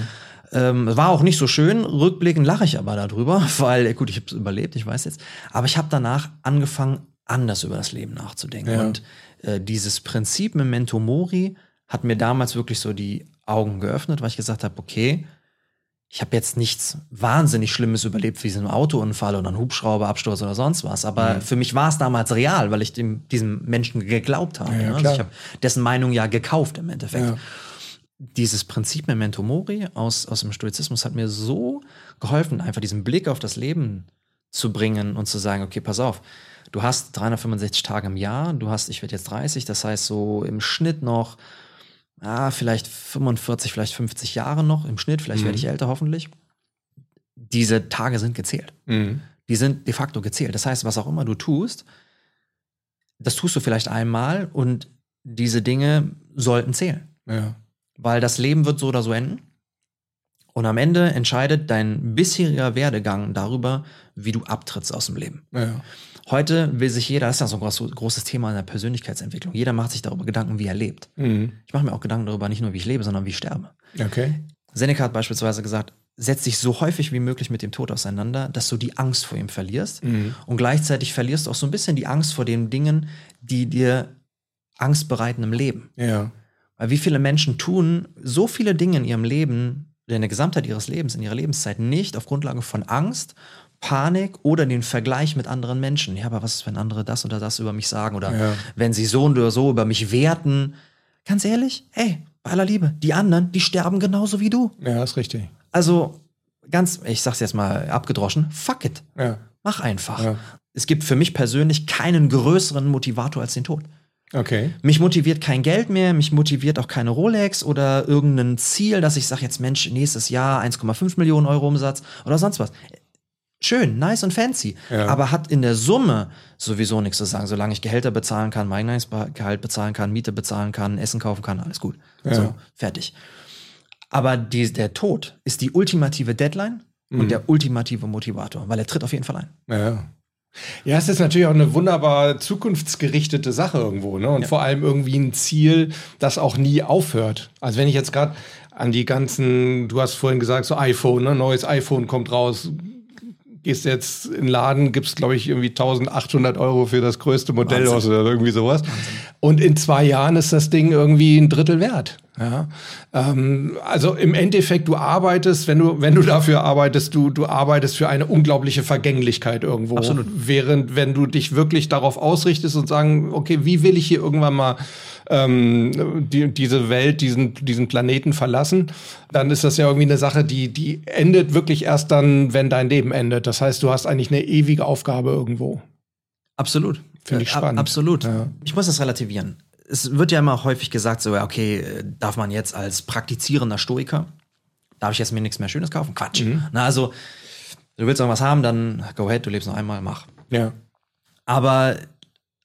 Ähm, war auch nicht so schön. Rückblickend lache ich aber darüber, weil, gut, ich habe es überlebt, ich weiß jetzt. Aber ich habe danach angefangen, anders über das Leben nachzudenken. Und äh, dieses Prinzip Memento Mori hat mir damals wirklich so die Augen geöffnet, weil ich gesagt habe, okay, ich habe jetzt nichts wahnsinnig Schlimmes überlebt, wie so ein Autounfall oder ein Hubschrauberabsturz oder sonst was. Aber mhm. für mich war es damals real, weil ich dem, diesem Menschen geglaubt habe. Ja, ne? also ich habe dessen Meinung ja gekauft im Endeffekt. Ja. Dieses Prinzip Memento Mori aus, aus dem Stoizismus hat mir so geholfen, einfach diesen Blick auf das Leben zu bringen und zu sagen, okay, pass auf, du hast 365 Tage im Jahr, du hast, ich werde jetzt 30, das heißt so im Schnitt noch, ah, vielleicht 45, vielleicht 50 Jahre noch im Schnitt, vielleicht mhm. werde ich älter hoffentlich. Diese Tage sind gezählt. Mhm. Die sind de facto gezählt. Das heißt, was auch immer du tust, das tust du vielleicht einmal und diese Dinge sollten zählen. Ja. Weil das Leben wird so oder so enden. Und am Ende entscheidet dein bisheriger Werdegang darüber, wie du abtrittst aus dem Leben. Ja. Heute will sich jeder, das ist ja so ein großes Thema in der Persönlichkeitsentwicklung, jeder macht sich darüber Gedanken, wie er lebt. Mhm. Ich mache mir auch Gedanken darüber, nicht nur wie ich lebe, sondern wie ich sterbe. Okay. Seneca hat beispielsweise gesagt, setz dich so häufig wie möglich mit dem Tod auseinander, dass du die Angst vor ihm verlierst. Mhm. Und gleichzeitig verlierst du auch so ein bisschen die Angst vor den Dingen, die dir Angst bereiten im Leben. Ja. Weil wie viele Menschen tun so viele Dinge in ihrem Leben, in der Gesamtheit ihres Lebens, in ihrer Lebenszeit nicht auf Grundlage von Angst, Panik oder den Vergleich mit anderen Menschen. Ja, aber was ist, wenn andere das oder das über mich sagen oder ja. wenn sie so oder so über mich werten? Ganz ehrlich, hey, bei aller Liebe, die anderen, die sterben genauso wie du. Ja, ist richtig. Also ganz, ich sag's jetzt mal abgedroschen, fuck it. Ja. Mach einfach. Ja. Es gibt für mich persönlich keinen größeren Motivator als den Tod. Okay. Mich motiviert kein Geld mehr, mich motiviert auch keine Rolex oder irgendein Ziel, dass ich sage jetzt, Mensch, nächstes Jahr 1,5 Millionen Euro Umsatz oder sonst was. Schön, nice und fancy, ja. aber hat in der Summe sowieso nichts zu sagen. Solange ich Gehälter bezahlen kann, mein Gehalt bezahlen kann, Miete bezahlen kann, Essen kaufen kann, alles gut. Ja. So, fertig. Aber die, der Tod ist die ultimative Deadline mhm. und der ultimative Motivator, weil er tritt auf jeden Fall ein. Ja. Ja, es ist natürlich auch eine wunderbar zukunftsgerichtete Sache irgendwo, ne? Und ja. vor allem irgendwie ein Ziel, das auch nie aufhört. Also wenn ich jetzt gerade an die ganzen, du hast vorhin gesagt, so iPhone, ne? Neues iPhone kommt raus, gehst jetzt in den Laden, gibst, glaube ich, irgendwie 1800 Euro für das größte Modell Wahnsinn. aus oder irgendwie sowas. Wahnsinn. Und in zwei Jahren ist das Ding irgendwie ein Drittel wert. Ja, ähm, also im Endeffekt, du arbeitest, wenn du, wenn du dafür arbeitest, du, du arbeitest für eine unglaubliche Vergänglichkeit irgendwo. Absolut. Während, wenn du dich wirklich darauf ausrichtest und sagen, okay, wie will ich hier irgendwann mal ähm, die, diese Welt, diesen, diesen Planeten verlassen, dann ist das ja irgendwie eine Sache, die, die endet wirklich erst dann, wenn dein Leben endet. Das heißt, du hast eigentlich eine ewige Aufgabe irgendwo. Absolut. Finde ich spannend. Absolut. Ja. Ich muss das relativieren. Es wird ja immer häufig gesagt, so, okay, darf man jetzt als praktizierender Stoiker, darf ich jetzt mir nichts mehr Schönes kaufen? Quatsch. Mhm. Na, also, du willst irgendwas haben, dann go ahead, du lebst noch einmal, mach. Ja. Aber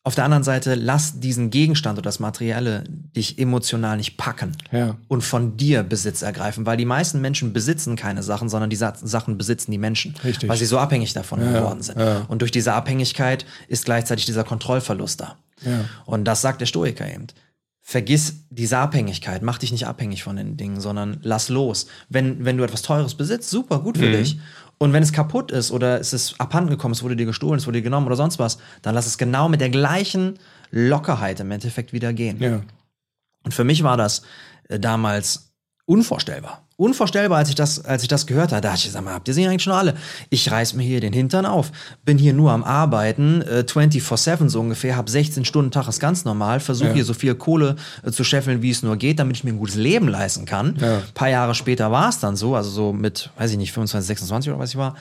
auf der anderen Seite, lass diesen Gegenstand oder das Materielle dich emotional nicht packen ja. und von dir Besitz ergreifen, weil die meisten Menschen besitzen keine Sachen, sondern die Sachen besitzen die Menschen, Richtig. weil sie so abhängig davon ja, geworden sind. Ja. Und durch diese Abhängigkeit ist gleichzeitig dieser Kontrollverlust da. Und das sagt der Stoiker eben. Vergiss diese Abhängigkeit, mach dich nicht abhängig von den Dingen, sondern lass los. Wenn, wenn du etwas Teures besitzt, super, gut für mhm. dich. Und wenn es kaputt ist oder es ist abhanden gekommen, es wurde dir gestohlen, es wurde dir genommen oder sonst was, dann lass es genau mit der gleichen Lockerheit im Endeffekt wieder gehen. Ja. Und für mich war das äh, damals unvorstellbar unvorstellbar, als ich das, als ich das gehört habe. Da dachte ich, sag mal, habt ihr sie eigentlich schon alle? Ich reiß mir hier den Hintern auf. Bin hier nur am Arbeiten, äh, 24-7 so ungefähr, hab 16 Stunden Tag ist ganz normal, versuche ja. hier so viel Kohle äh, zu scheffeln, wie es nur geht, damit ich mir ein gutes Leben leisten kann. Ja. Ein paar Jahre später war es dann so, also so mit, weiß ich nicht, 25, 26 oder was ich war.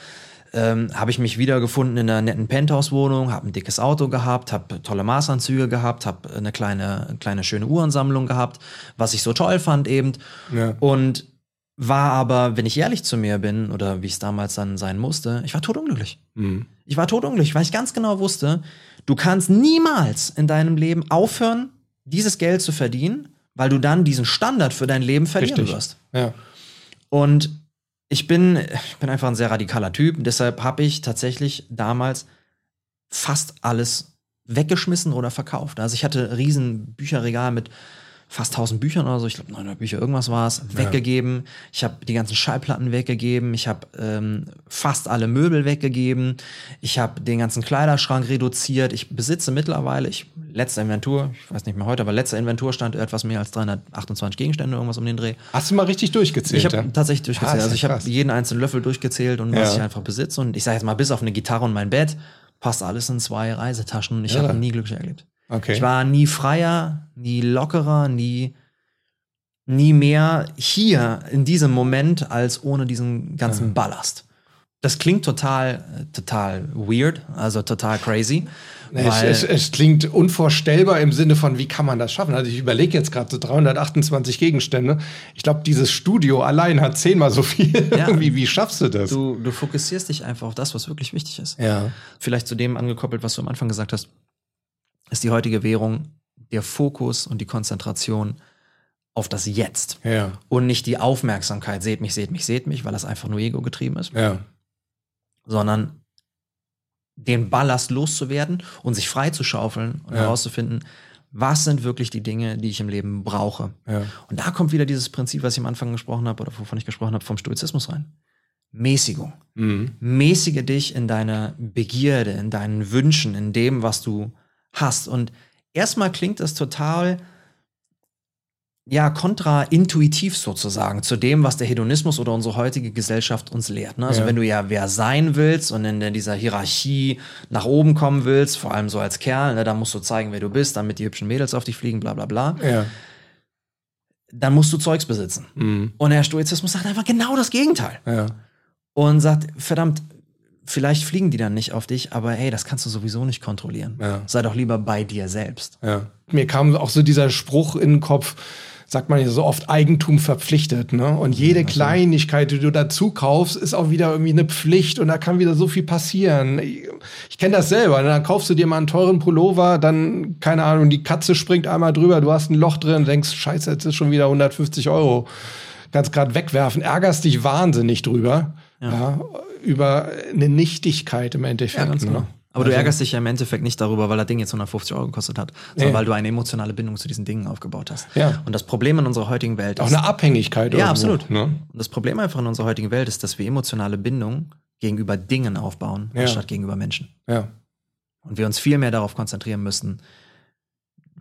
Ähm, habe ich mich wiedergefunden in einer netten Penthouse-Wohnung, habe ein dickes Auto gehabt, habe tolle Maßanzüge gehabt, habe eine kleine, kleine schöne Uhrensammlung gehabt, was ich so toll fand eben. Ja. Und war aber, wenn ich ehrlich zu mir bin, oder wie es damals dann sein musste, ich war totunglücklich. Mhm. Ich war totunglücklich, weil ich ganz genau wusste, du kannst niemals in deinem Leben aufhören, dieses Geld zu verdienen, weil du dann diesen Standard für dein Leben verlieren Richtig. wirst. Ja. Und ich bin, ich bin einfach ein sehr radikaler Typ. Deshalb habe ich tatsächlich damals fast alles weggeschmissen oder verkauft. Also ich hatte riesen Bücherregal mit fast 1000 Büchern oder so, ich glaube 900 Bücher, irgendwas war es, weggegeben. Ich habe die ganzen Schallplatten weggegeben. Ich habe ähm, fast alle Möbel weggegeben. Ich habe den ganzen Kleiderschrank reduziert. Ich besitze mittlerweile, ich letzte Inventur, ich weiß nicht mehr heute, aber letzter Inventur stand etwas mehr als 328 Gegenstände, irgendwas um den Dreh. Hast du mal richtig durchgezählt? Ich habe ja? tatsächlich durchgezählt. Ah, also ich habe jeden einzelnen Löffel durchgezählt und was ja. ich einfach besitze. Und ich sage jetzt mal, bis auf eine Gitarre und mein Bett, passt alles in zwei Reisetaschen. Ich ja. habe nie glücklich erlebt. Okay. Ich war nie freier, nie lockerer, nie, nie mehr hier in diesem Moment als ohne diesen ganzen ja. Ballast. Das klingt total, total weird, also total crazy. Es, es, es, klingt unvorstellbar im Sinne von, wie kann man das schaffen? Also ich überlege jetzt gerade so 328 Gegenstände. Ich glaube, dieses Studio allein hat zehnmal so viel. Ja, wie, wie schaffst du das? Du, du fokussierst dich einfach auf das, was wirklich wichtig ist. Ja. Vielleicht zu dem angekoppelt, was du am Anfang gesagt hast ist die heutige Währung der Fokus und die Konzentration auf das Jetzt. Ja. Und nicht die Aufmerksamkeit, seht mich, seht mich, seht mich, weil das einfach nur Ego getrieben ist. Ja. Sondern den Ballast loszuwerden und sich frei zu schaufeln und ja. herauszufinden, was sind wirklich die Dinge, die ich im Leben brauche. Ja. Und da kommt wieder dieses Prinzip, was ich am Anfang gesprochen habe oder wovon ich gesprochen habe, vom Stoizismus rein. Mäßigung. Mhm. Mäßige dich in deiner Begierde, in deinen Wünschen, in dem, was du hast. Und erstmal klingt das total, ja, kontraintuitiv sozusagen zu dem, was der Hedonismus oder unsere heutige Gesellschaft uns lehrt. Ne? Also ja. wenn du ja wer sein willst und in dieser Hierarchie nach oben kommen willst, vor allem so als Kerl, ne, dann musst du zeigen, wer du bist, damit die hübschen Mädels auf dich fliegen, bla bla bla. Ja. Dann musst du Zeugs besitzen. Mhm. Und der Stoizismus sagt einfach genau das Gegenteil. Ja. Und sagt, verdammt, vielleicht fliegen die dann nicht auf dich, aber hey, das kannst du sowieso nicht kontrollieren. Ja. Sei doch lieber bei dir selbst. Ja. Mir kam auch so dieser Spruch in den Kopf, sagt man ja so oft, Eigentum verpflichtet. Ne? Und jede. Kleinigkeit, die du dazu kaufst, ist auch wieder irgendwie eine Pflicht und da kann wieder so viel passieren. Ich, ich kenne das selber. Ne? Dann kaufst du dir mal einen teuren Pullover, dann, keine Ahnung, die Katze springt einmal drüber, du hast ein Loch drin, denkst, scheiße, jetzt ist schon wieder 150 Euro. Ganz gerade wegwerfen, ärgerst dich wahnsinnig drüber. Ja. ja. Über eine Nichtigkeit im Endeffekt. Ja, ne? genau. Aber also, du ärgerst dich ja im Endeffekt nicht darüber, weil das Ding jetzt 150 Euro gekostet hat, sondern nee. weil du eine emotionale Bindung zu diesen Dingen aufgebaut hast. Ja. Und das Problem in unserer heutigen Welt ist. Auch eine Abhängigkeit. Ja, irgendwo, absolut. Ne? Und das Problem einfach in unserer heutigen Welt ist, dass wir emotionale Bindung gegenüber Dingen aufbauen, ja. anstatt gegenüber Menschen. Ja. Und wir uns viel mehr darauf konzentrieren müssen,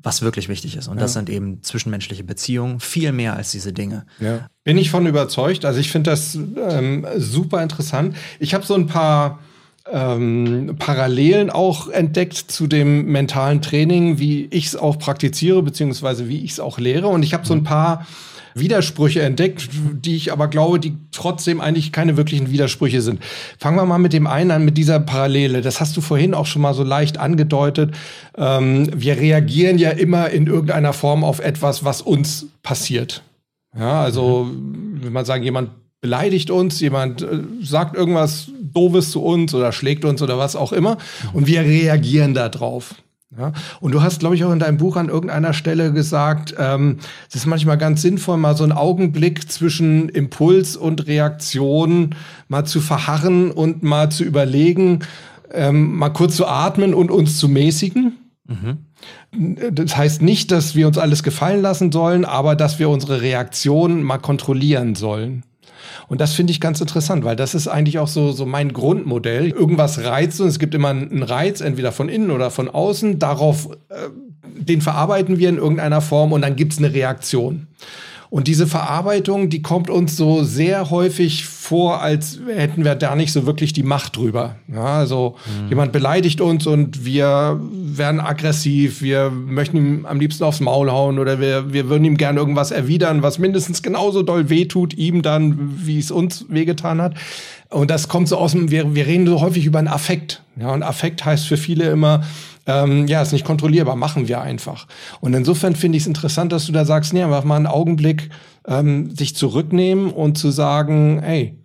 was wirklich wichtig ist. Und ja. das sind eben zwischenmenschliche Beziehungen, viel mehr als diese Dinge. Ja. Bin ich von überzeugt. Also ich finde das ähm, super interessant. Ich habe so ein paar ähm, Parallelen auch entdeckt zu dem mentalen Training, wie ich es auch praktiziere, beziehungsweise wie ich es auch lehre. Und ich habe so ein paar Widersprüche entdeckt, die ich aber glaube, die trotzdem eigentlich keine wirklichen Widersprüche sind. Fangen wir mal mit dem einen an, mit dieser Parallele. Das hast du vorhin auch schon mal so leicht angedeutet. Ähm, wir reagieren ja immer in irgendeiner Form auf etwas, was uns passiert. Ja, also, wenn man sagen, jemand beleidigt uns, jemand äh, sagt irgendwas Doofes zu uns oder schlägt uns oder was auch immer und wir reagieren darauf. Ja? Und du hast, glaube ich, auch in deinem Buch an irgendeiner Stelle gesagt, ähm, es ist manchmal ganz sinnvoll, mal so einen Augenblick zwischen Impuls und Reaktion mal zu verharren und mal zu überlegen, ähm, mal kurz zu atmen und uns zu mäßigen. Mhm. Das heißt nicht, dass wir uns alles gefallen lassen sollen, aber dass wir unsere Reaktion mal kontrollieren sollen. Und das finde ich ganz interessant, weil das ist eigentlich auch so, so mein Grundmodell. Irgendwas reizt uns, es gibt immer einen Reiz, entweder von innen oder von außen. Darauf, äh, den verarbeiten wir in irgendeiner Form und dann gibt es eine Reaktion. Und diese Verarbeitung, die kommt uns so sehr häufig vor, als hätten wir da nicht so wirklich die Macht drüber. Ja, also mhm. jemand beleidigt uns und wir werden aggressiv, wir möchten ihm am liebsten aufs Maul hauen oder wir, wir würden ihm gerne irgendwas erwidern, was mindestens genauso doll wehtut, ihm dann, wie es uns wehgetan hat. Und das kommt so aus dem, wir, wir reden so häufig über einen Affekt. Ja, und Affekt heißt für viele immer, ähm, ja, ist nicht kontrollierbar, machen wir einfach. Und insofern finde ich es interessant, dass du da sagst, nee, einfach mal einen Augenblick ähm, sich zurücknehmen und zu sagen, hey,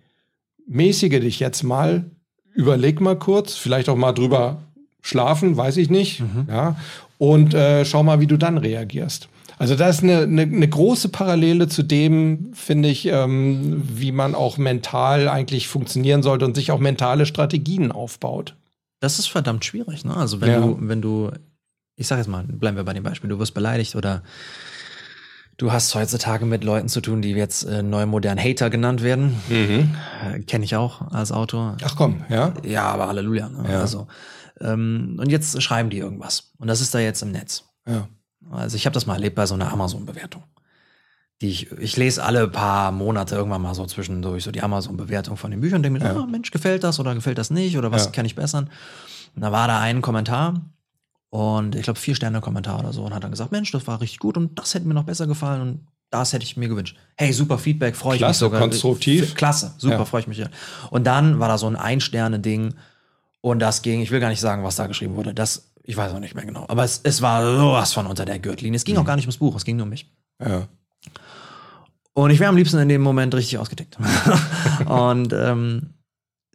mäßige dich jetzt mal, überleg mal kurz, vielleicht auch mal drüber schlafen, weiß ich nicht, mhm. ja, und äh, schau mal, wie du dann reagierst. Also da ist eine, eine, eine große Parallele zu dem, finde ich, ähm, wie man auch mental eigentlich funktionieren sollte und sich auch mentale Strategien aufbaut. Das ist verdammt schwierig, ne? Also wenn ja. du, wenn du, ich sag jetzt mal, bleiben wir bei dem Beispiel, du wirst beleidigt oder du hast heutzutage mit Leuten zu tun, die jetzt äh, neu modern Hater genannt werden. Mhm. Äh, Kenne ich auch als Autor. Ach komm, ja. Ja, aber Halleluja. Ne? Ja. Also, ähm, und jetzt schreiben die irgendwas. Und das ist da jetzt im Netz. Ja. Also ich habe das mal erlebt bei so einer Amazon-Bewertung die ich, ich lese alle paar Monate irgendwann mal so zwischendurch so die Amazon-Bewertung von den Büchern und denke mir, ja. oh, Mensch, gefällt das oder gefällt das nicht oder was ja. kann ich bessern? Und da war da ein Kommentar und ich glaube vier Sterne Kommentar oder so und hat dann gesagt, Mensch, das war richtig gut und das hätte mir noch besser gefallen und das hätte ich mir gewünscht. Hey, super Feedback, freue ich mich sogar. konstruktiv. Klasse, super, ja. freue ich mich. Und dann war da so ein Ein-Sterne-Ding und das ging, ich will gar nicht sagen, was da geschrieben wurde. Das, ich weiß auch nicht mehr genau. Aber es, es war sowas von unter der Gürtellinie. Es ging mhm. auch gar nicht ums Buch, es ging nur um mich. Ja. Und ich wäre am liebsten in dem Moment richtig ausgetickt. und ähm,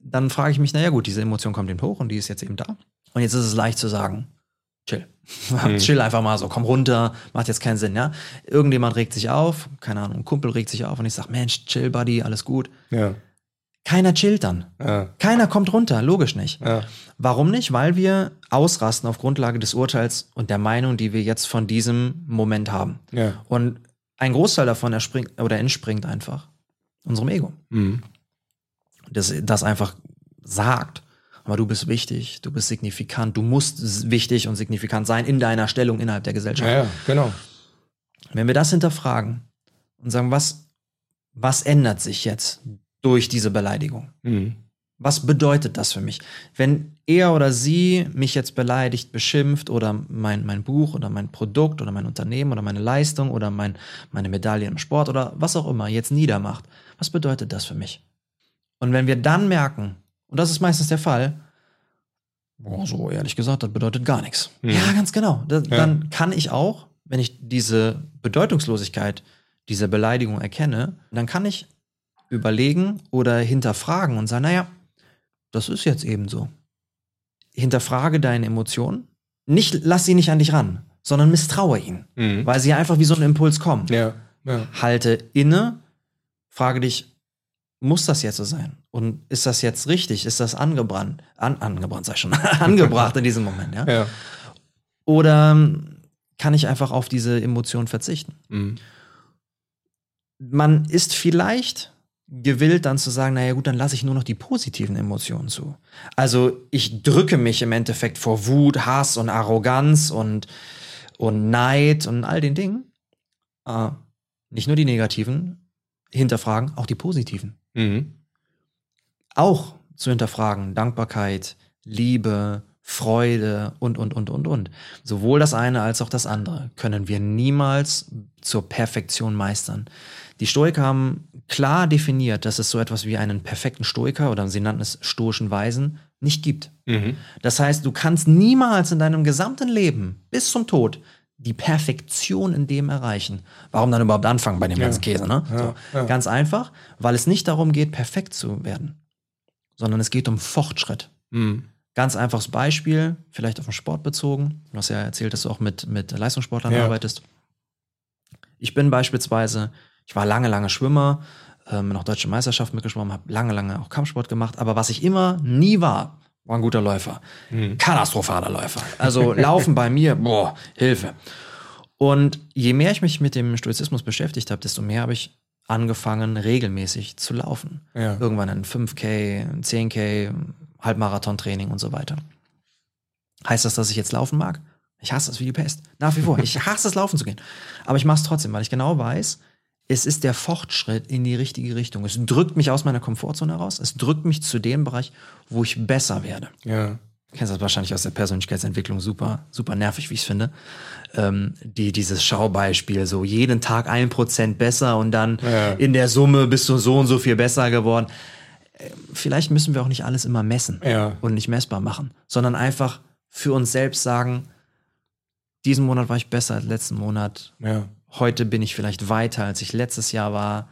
dann frage ich mich, naja gut, diese Emotion kommt eben hoch und die ist jetzt eben da. Und jetzt ist es leicht zu sagen, chill. Mhm. chill einfach mal so, komm runter, macht jetzt keinen Sinn, ja. Irgendjemand regt sich auf, keine Ahnung, ein Kumpel regt sich auf und ich sage, Mensch, chill, Buddy, alles gut. Ja. Keiner chillt dann. Ja. Keiner kommt runter, logisch nicht. Ja. Warum nicht? Weil wir ausrasten auf Grundlage des Urteils und der Meinung, die wir jetzt von diesem Moment haben. Ja. Und ein Großteil davon erspringt oder entspringt einfach unserem Ego. Mhm. Das, das einfach sagt, aber du bist wichtig, du bist signifikant, du musst wichtig und signifikant sein in deiner Stellung innerhalb der Gesellschaft. Ja, ja genau. Wenn wir das hinterfragen und sagen, was, was ändert sich jetzt durch diese Beleidigung? Mhm. Was bedeutet das für mich? Wenn er oder sie mich jetzt beleidigt, beschimpft oder mein, mein Buch oder mein Produkt oder mein Unternehmen oder meine Leistung oder mein, meine Medaille im Sport oder was auch immer jetzt niedermacht, was bedeutet das für mich? Und wenn wir dann merken, und das ist meistens der Fall, boah, so ehrlich gesagt, das bedeutet gar nichts. Mhm. Ja, ganz genau. Da, ja. Dann kann ich auch, wenn ich diese Bedeutungslosigkeit dieser Beleidigung erkenne, dann kann ich überlegen oder hinterfragen und sagen, naja, das ist jetzt eben so. Hinterfrage deine Emotionen. Nicht, lass sie nicht an dich ran, sondern misstraue ihnen, mhm. weil sie einfach wie so ein Impuls kommen. Ja, ja. Halte inne, frage dich, muss das jetzt so sein? Und ist das jetzt richtig? Ist das angebrannt? An, angebrannt, ich schon, angebracht in diesem Moment, ja? ja? Oder ähm, kann ich einfach auf diese Emotion verzichten? Mhm. Man ist vielleicht gewillt, dann zu sagen, naja gut, dann lasse ich nur noch die positiven Emotionen zu. Also ich drücke mich im Endeffekt vor Wut, Hass und Arroganz und, und Neid und all den Dingen. Äh, nicht nur die negativen, hinterfragen, auch die positiven. Mhm. Auch zu hinterfragen, Dankbarkeit, Liebe, Freude und, und, und, und, und. Sowohl das eine als auch das andere können wir niemals zur Perfektion meistern. Die Stoiker haben klar definiert, dass es so etwas wie einen perfekten Stoiker oder sie nannten es stoischen Weisen nicht gibt. Mhm. Das heißt, du kannst niemals in deinem gesamten Leben bis zum Tod die Perfektion in dem erreichen. Warum dann überhaupt anfangen bei dem ja. ganzen Käse? Ne? Ja, so. ja. Ganz einfach, weil es nicht darum geht, perfekt zu werden, sondern es geht um Fortschritt. Mhm. Ganz einfaches Beispiel, vielleicht auf den Sport bezogen. Du hast ja erzählt, dass du auch mit, mit Leistungssportlern arbeitest. Ich bin beispielsweise ich war lange, lange Schwimmer, ähm, noch deutsche Meisterschaft mitgeschwommen, habe lange, lange auch Kampfsport gemacht. Aber was ich immer nie war, war ein guter Läufer. Mhm. Katastrophaler Läufer. Also Laufen bei mir, boah, Hilfe. Und je mehr ich mich mit dem Stoizismus beschäftigt habe, desto mehr habe ich angefangen, regelmäßig zu laufen. Ja. Irgendwann ein 5K, ein 10K, Halbmarathon-Training und so weiter. Heißt das, dass ich jetzt laufen mag? Ich hasse es wie die Pest. Nach wie vor. Ich hasse es, laufen zu gehen. Aber ich mache es trotzdem, weil ich genau weiß, es ist der Fortschritt in die richtige Richtung. Es drückt mich aus meiner Komfortzone heraus. Es drückt mich zu dem Bereich, wo ich besser werde. Ja. Du kennst das wahrscheinlich aus der Persönlichkeitsentwicklung super, super nervig, wie ich es finde. Ähm, die, dieses Schaubeispiel, so jeden Tag ein Prozent besser und dann ja. in der Summe bist du so und so viel besser geworden. Vielleicht müssen wir auch nicht alles immer messen ja. und nicht messbar machen, sondern einfach für uns selbst sagen, diesen Monat war ich besser als letzten Monat. Ja heute bin ich vielleicht weiter, als ich letztes Jahr war.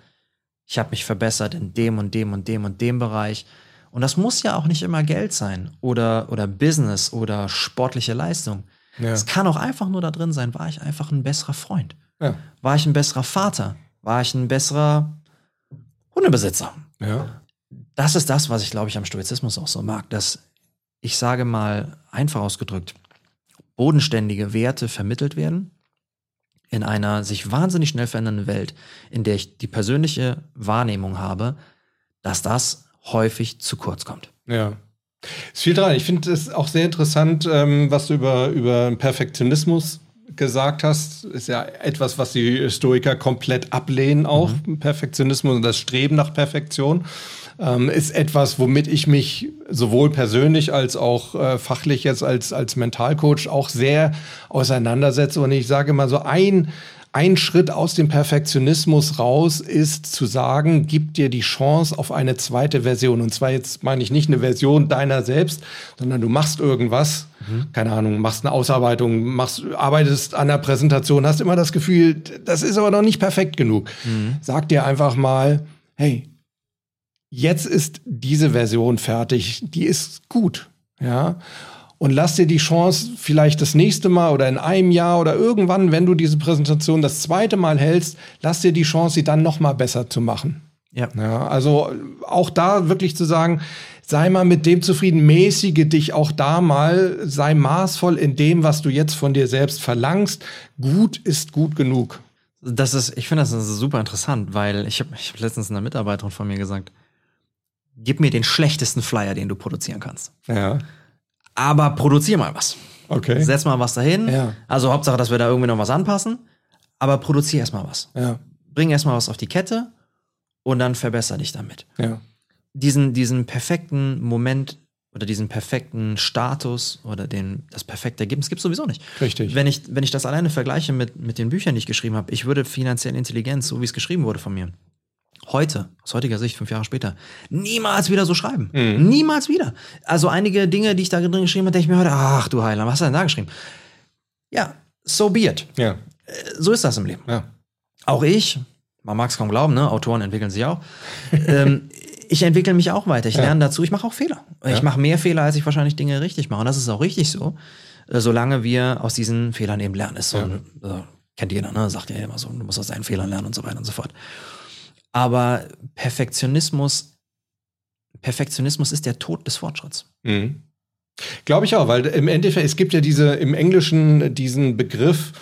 Ich habe mich verbessert in dem und dem und dem und dem Bereich. Und das muss ja auch nicht immer Geld sein oder, oder Business oder sportliche Leistung. Ja. Es kann auch einfach nur da drin sein, war ich einfach ein besserer Freund? Ja. War ich ein besserer Vater? War ich ein besserer Hundebesitzer? Ja. Das ist das, was ich, glaube ich, am Stoizismus auch so mag, dass ich sage mal einfach ausgedrückt, bodenständige Werte vermittelt werden in einer sich wahnsinnig schnell verändernden Welt, in der ich die persönliche Wahrnehmung habe, dass das häufig zu kurz kommt. Ja. Ist viel dran. Ich finde es auch sehr interessant, ähm, was du über, über Perfektionismus gesagt hast. Ist ja etwas, was die Stoiker komplett ablehnen, auch mhm. Perfektionismus und das Streben nach Perfektion ähm, ist etwas, womit ich mich sowohl persönlich als auch äh, fachlich jetzt als, als Mentalcoach auch sehr auseinandersetze. Und ich sage mal so ein, ein Schritt aus dem Perfektionismus raus ist zu sagen, gib dir die Chance auf eine zweite Version. Und zwar jetzt meine ich nicht eine Version deiner selbst, sondern du machst irgendwas, mhm. keine Ahnung, machst eine Ausarbeitung, machst, arbeitest an der Präsentation, hast immer das Gefühl, das ist aber noch nicht perfekt genug. Mhm. Sag dir einfach mal, hey, jetzt ist diese Version fertig, die ist gut, ja. Und lass dir die Chance, vielleicht das nächste Mal oder in einem Jahr oder irgendwann, wenn du diese Präsentation das zweite Mal hältst, lass dir die Chance, sie dann noch mal besser zu machen. Ja. ja. Also auch da wirklich zu sagen, sei mal mit dem zufrieden, mäßige dich auch da mal, sei maßvoll in dem, was du jetzt von dir selbst verlangst. Gut ist gut genug. Das ist, ich finde das ist super interessant, weil ich habe ich hab letztens einer Mitarbeiterin von mir gesagt, gib mir den schlechtesten Flyer, den du produzieren kannst. Ja. Aber produzier mal was. Okay. Setz mal was dahin. Ja. Also Hauptsache, dass wir da irgendwie noch was anpassen. Aber produziere erstmal was. Ja. Bring erstmal was auf die Kette und dann verbessere dich damit. Ja. Diesen, diesen perfekten Moment oder diesen perfekten Status oder den, das perfekte Ergebnis gibt es sowieso nicht. Richtig. Wenn ich, wenn ich das alleine vergleiche mit, mit den Büchern, die ich geschrieben habe, ich würde finanzielle Intelligenz, so wie es geschrieben wurde von mir, heute, aus heutiger Sicht, fünf Jahre später, niemals wieder so schreiben. Mhm. Niemals wieder. Also einige Dinge, die ich da drin geschrieben habe, denke ich mir heute, ach du Heiland, was hast du denn da geschrieben? Ja, so be it. Ja. So ist das im Leben. Ja. Auch ich, man mag es kaum glauben, ne? Autoren entwickeln sich auch. ähm, ich entwickle mich auch weiter. Ich Ja. lerne dazu. Ich mache auch Fehler. Ja. Ich mache mehr Fehler, als ich wahrscheinlich Dinge richtig mache. Und das ist auch richtig so, äh, solange wir aus diesen Fehlern eben lernen. Ist so, Ja. äh, kennt jeder, ne? Sagt ja immer so, du musst aus deinen Fehlern lernen und so weiter und so fort. Aber Perfektionismus, Perfektionismus ist der Tod des Fortschritts. Mhm. Glaube ich auch, weil im Endeffekt, es gibt ja diese im Englischen diesen Begriff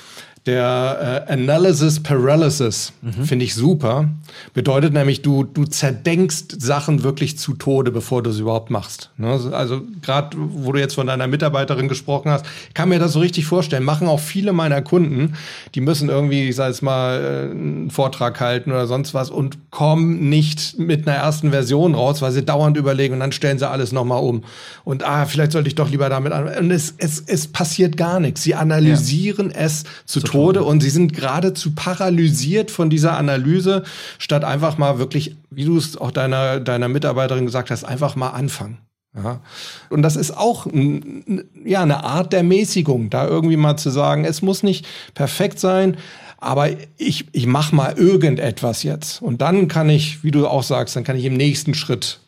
der äh, Analysis Paralysis, finde ich super. Bedeutet nämlich, du, du zerdenkst Sachen wirklich zu Tode, bevor du sie überhaupt machst. Ne? Also gerade, wo du jetzt von deiner Mitarbeiterin gesprochen hast, kann mir das so richtig vorstellen. Machen auch viele meiner Kunden, die müssen irgendwie, ich sag jetzt mal, äh, einen Vortrag halten oder sonst was und kommen nicht mit einer ersten Version raus, weil sie dauernd überlegen und dann stellen sie alles nochmal um. Und ah, vielleicht sollte ich doch lieber damit an. Und es, es, es passiert gar nichts. Sie analysieren es zu, Tode, und sie sind geradezu paralysiert von dieser Analyse, statt einfach mal wirklich, wie du es auch deiner, deiner Mitarbeiterin gesagt hast, einfach mal anfangen. Ja. Und das ist auch ja, eine Art der Mäßigung, da irgendwie mal zu sagen, es muss nicht perfekt sein, aber ich, ich mache mal irgendetwas jetzt. Und dann kann ich, wie du auch sagst, dann kann ich im nächsten Schritt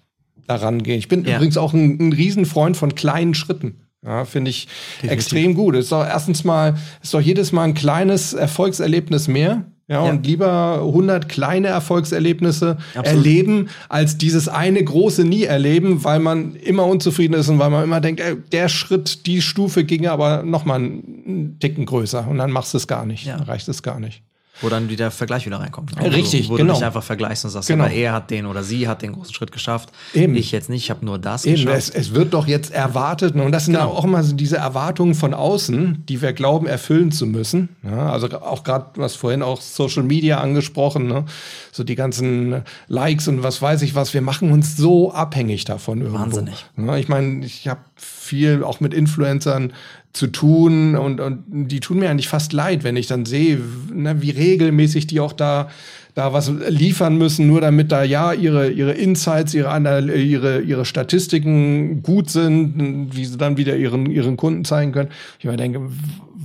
daran gehen. Ich bin Ja. übrigens auch ein, ein Riesenfreund von kleinen Schritten. Ja, finde ich extrem gut. Ist doch erstens mal, ist doch jedes Mal ein kleines Erfolgserlebnis mehr. Ja, Ja. und lieber 100 kleine Erfolgserlebnisse Absolut. erleben, als dieses eine große nie erleben, weil man immer unzufrieden ist und weil man immer denkt, ey, der Schritt, die Stufe ginge aber noch mal einen Ticken größer und dann machst du es gar nicht, Ja. dann reicht es gar nicht. Wo dann wieder Vergleich wieder reinkommt. ne? Richtig, wo genau. du dich einfach vergleichst und sagst, Genau. aber er hat den oder sie hat den großen Schritt geschafft. Eben. Ich jetzt nicht, ich habe nur das Eben, geschafft. es, es wird doch jetzt erwartet, ne? und das sind Genau. ja auch immer so diese Erwartungen von außen, die wir glauben, erfüllen zu müssen. Ja, also auch gerade, was vorhin auch Social Media angesprochen, ne? so die ganzen Likes und was weiß ich was, wir machen uns so abhängig davon irgendwo. Wahnsinnig. Ja, ich meine, ich habe viel auch mit Influencern zu tun und, und die tun mir eigentlich fast leid, wenn ich dann sehe, ne, wie regelmäßig die auch da da was liefern müssen, nur damit da ja ihre ihre Insights, ihre ihre ihre Statistiken gut sind, wie sie dann wieder ihren ihren Kunden zeigen können. Ich mir denke,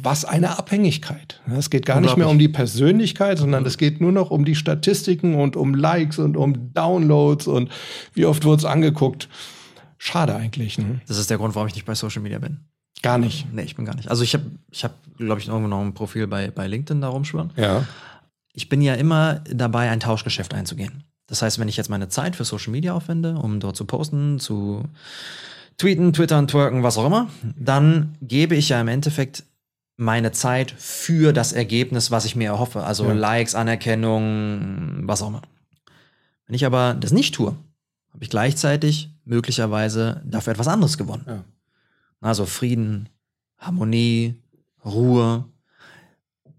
was eine Abhängigkeit. Es geht gar nicht mehr um die Persönlichkeit, sondern es geht nur noch um die Statistiken und um Likes und um Downloads und wie oft wurde es angeguckt. Schade eigentlich. Ne? Das ist der Grund, warum ich nicht bei Social Media bin. Gar nicht. Nee, ich bin gar nicht. Also ich habe, ich hab, glaube ich, irgendwo noch ein Profil bei, bei LinkedIn da rumschwören. Ja. Ich bin ja immer dabei, ein Tauschgeschäft einzugehen. Das heißt, wenn ich jetzt meine Zeit für Social Media aufwende, um dort zu posten, zu tweeten, twittern, twerken, was auch immer, dann gebe ich ja im Endeffekt meine Zeit für das Ergebnis, was ich mir erhoffe. Also Ja. Likes, Anerkennung, was auch immer. Wenn ich aber das nicht tue, habe ich gleichzeitig möglicherweise dafür etwas anderes gewonnen. Ja. Also Frieden, Harmonie, Ruhe.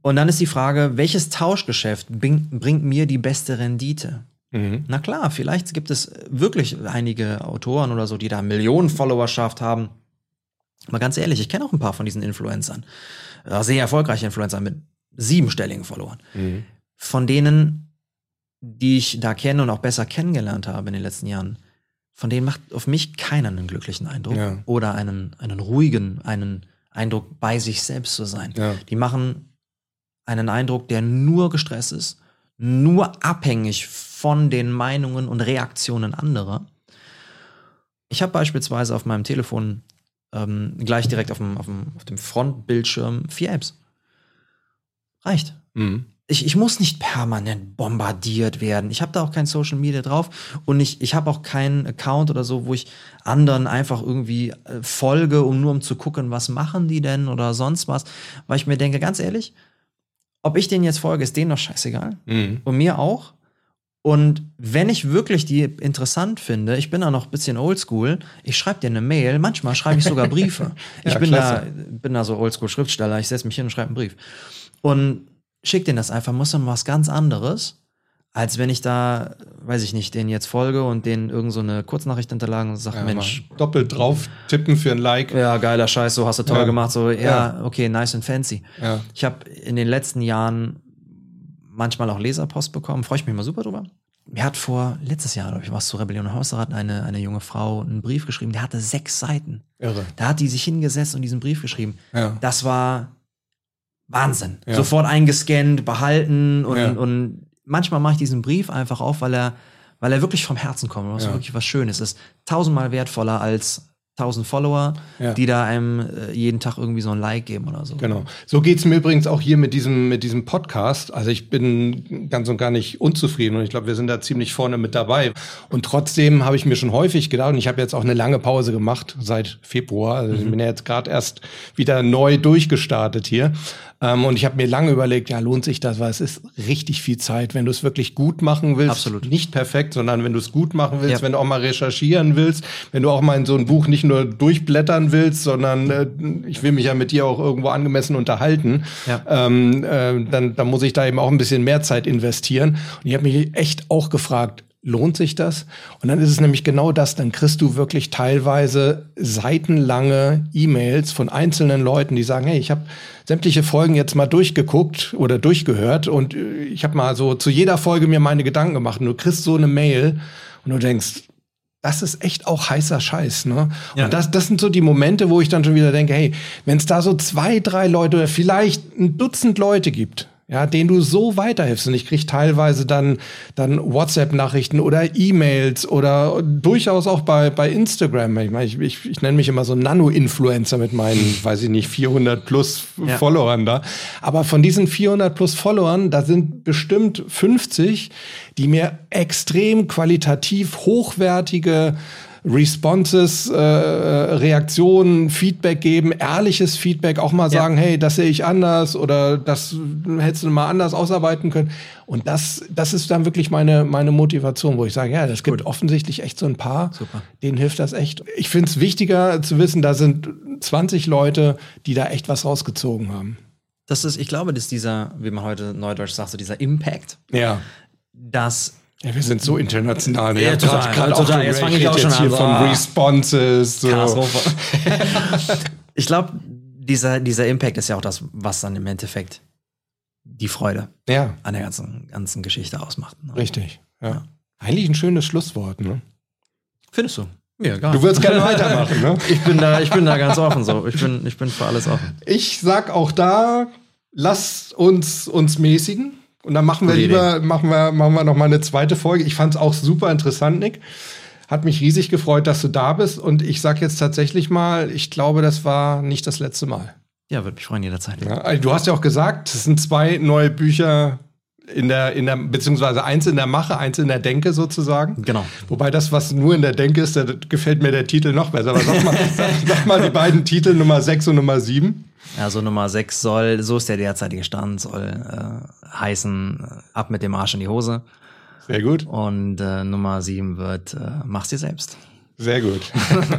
Und dann ist die Frage, welches Tauschgeschäft bring, bringt mir die beste Rendite? Mhm. Na klar, vielleicht gibt es wirklich einige Autoren oder so, die da Millionen Followerschaft haben. Aber ganz ehrlich, ich kenne auch ein paar von diesen Influencern. Sehr erfolgreiche Influencer mit siebenstelligen Followern. Mhm. Von denen, die ich da kenne und auch besser kennengelernt habe in den letzten Jahren, von denen macht auf mich keiner einen glücklichen Eindruck Ja. oder einen, einen ruhigen, einen Eindruck, bei sich selbst zu sein. Ja. Die machen einen Eindruck, der nur gestresst ist, nur abhängig von den Meinungen und Reaktionen anderer. Ich habe beispielsweise auf meinem Telefon ähm, gleich direkt auf dem, auf, dem, auf dem Frontbildschirm vier Apps. Reicht. Mhm. Ich, ich muss nicht permanent bombardiert werden. Ich habe da auch kein Social Media drauf und ich, ich habe auch keinen Account oder so, wo ich anderen einfach irgendwie äh, folge, um nur um zu gucken, was machen die denn oder sonst was. Weil ich mir denke, ganz ehrlich, ob ich denen jetzt folge, ist denen doch scheißegal. Mhm. Und mir auch. Und wenn ich wirklich die interessant finde, ich bin da noch ein bisschen oldschool, ich schreibe dir eine Mail, manchmal schreibe ich sogar Briefe. ich Ja, bin, da, bin da so oldschool Schriftsteller, ich setze mich hin und schreibe einen Brief. Und schick denen das einfach, muss dann was ganz anderes, als wenn ich da, weiß ich nicht, denen jetzt folge und denen irgend so eine Kurznachricht hinterlagen und sage, ja, Mensch. Doppelt drauf tippen für ein Like. Ja, geiler Scheiß, so hast du toll ja. gemacht. So, ja, ja, okay, nice and fancy. Ich habe in den letzten Jahren manchmal auch Leserpost bekommen, freue ich mich mal super drüber. Mir hat vor letztes Jahr, glaube ich, was zu Rebellion Hausrat eine, eine junge Frau einen Brief geschrieben, der hatte sechs Seiten. Irre. Da hat die sich hingesetzt und diesen Brief geschrieben. Ja. Das war Wahnsinn. Ja. Sofort eingescannt, behalten und, ja. und manchmal mache ich diesen Brief einfach auf, weil er, weil er wirklich vom Herzen kommt, was ja. wirklich was Schönes ist. Tausendmal wertvoller als 1000 Follower, ja. die da einem äh, jeden Tag irgendwie so ein Like geben oder so. Genau. So geht es mir übrigens auch hier mit diesem, mit diesem Podcast. Also ich bin ganz und gar nicht unzufrieden und ich glaube, wir sind da ziemlich vorne mit dabei. Und trotzdem habe ich mir schon häufig gedacht, und ich habe jetzt auch eine lange Pause gemacht seit Februar. Also mhm. ich bin ja jetzt gerade erst wieder neu durchgestartet hier. Ähm, und ich habe mir lange überlegt, ja, lohnt sich das, weil es ist richtig viel Zeit, wenn du es wirklich gut machen willst. Absolut. Nicht perfekt, sondern wenn du es gut machen willst, ja. wenn du auch mal recherchieren willst, wenn du auch mal in so ein Buch nicht nur durchblättern willst, sondern äh, ich will mich ja mit dir auch irgendwo angemessen unterhalten, ja. ähm, äh, dann, dann muss ich da eben auch ein bisschen mehr Zeit investieren. Und ich habe mich echt auch gefragt, lohnt sich das? Und dann ist es nämlich genau das, dann kriegst du wirklich teilweise seitenlange E-Mails von einzelnen Leuten, die sagen, hey, ich habe sämtliche Folgen jetzt mal durchgeguckt oder durchgehört und äh, ich habe mal so zu jeder Folge mir meine Gedanken gemacht und du kriegst so eine Mail und du denkst, das ist echt auch heißer Scheiß, ne? Ja. Und das, das sind so die Momente, wo ich dann schon wieder denke, hey, wenn es da so zwei, drei Leute oder vielleicht ein Dutzend Leute gibt, ja, den du so weiterhilfst. Und ich krieg teilweise dann, dann WhatsApp-Nachrichten oder E-Mails oder durchaus auch bei, bei Instagram. Ich, meine, ich, ich, ich nenne mich immer so Nano-Influencer mit meinen, weiß ich nicht, 400 plus ja. Followern da. Aber von diesen 400 plus Followern, da sind bestimmt 50, die mir extrem qualitativ hochwertige Responses, äh, Reaktionen, Feedback geben, ehrliches Feedback, auch mal sagen, ja. hey, das sehe ich anders oder das hättest du mal anders ausarbeiten können. Und das, das ist dann wirklich meine, meine Motivation, wo ich sage, ja, das gibt cool. offensichtlich echt so ein paar, Super. denen hilft das echt. Ich finde es wichtiger zu wissen, da sind 20 Leute, die da echt was rausgezogen haben. Das ist, ich glaube, dass dieser, wie man heute neudeutsch sagt, so dieser Impact, ja. dass ja, wir sind so international. Ja, total. total. total. Jetzt fange ich auch schon an. von Responses. So. ich glaube, dieser, dieser Impact ist ja auch das, was dann im Endeffekt die Freude ja. an der ganzen, ganzen Geschichte ausmacht. Ne? Richtig. Ja. ja. Eigentlich ein schönes Schlusswort, ne? Findest du? Ja, gar Du würdest gerne weitermachen, ne? ich, bin da, ich bin da ganz offen so. Ich bin, ich bin für alles offen. Ich sag auch da, lass uns uns mäßigen. Und dann machen wir lieber, machen wir, machen wir noch mal eine zweite Folge. Ich fand es auch super interessant, Nick. Hat mich riesig gefreut, dass du da bist. Und ich sag jetzt tatsächlich mal, ich glaube, das war nicht das letzte Mal. Ja, würde mich freuen jederzeit. Ja, du hast ja auch gesagt, es sind zwei neue Bücher in der, in der, beziehungsweise eins in der Mache, eins in der Denke sozusagen. Genau. Wobei das, was nur in der Denke ist, da gefällt mir der Titel noch besser. Aber sag mal, sag, sag mal die beiden Titel, Nummer 6 und Nummer 7. Also Nummer 6 soll, so ist der derzeitige Stand, soll äh, heißen, äh, ab mit dem Arsch in die Hose. Sehr gut. Und äh, Nummer 7 wird, äh, mach's dir selbst. Sehr gut.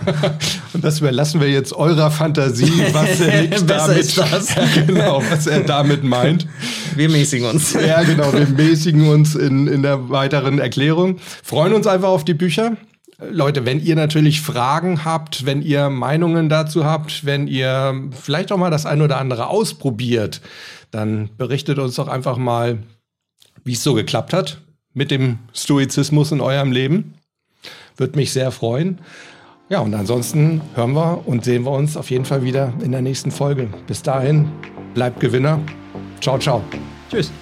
Und das überlassen wir jetzt eurer Fantasie, was er damit, genau, was er damit meint. Wir mäßigen uns. Ja, genau, wir mäßigen uns in, in der weiteren Erklärung. Freuen uns einfach auf die Bücher. Leute, wenn ihr natürlich Fragen habt, wenn ihr Meinungen dazu habt, wenn ihr vielleicht auch mal das ein oder andere ausprobiert, dann berichtet uns doch einfach mal, wie es so geklappt hat mit dem Stoizismus in eurem Leben. Würde mich sehr freuen. Ja, und ansonsten hören wir und sehen wir uns auf jeden Fall wieder in der nächsten Folge. Bis dahin, bleibt Gewinner. Ciao, ciao. Tschüss.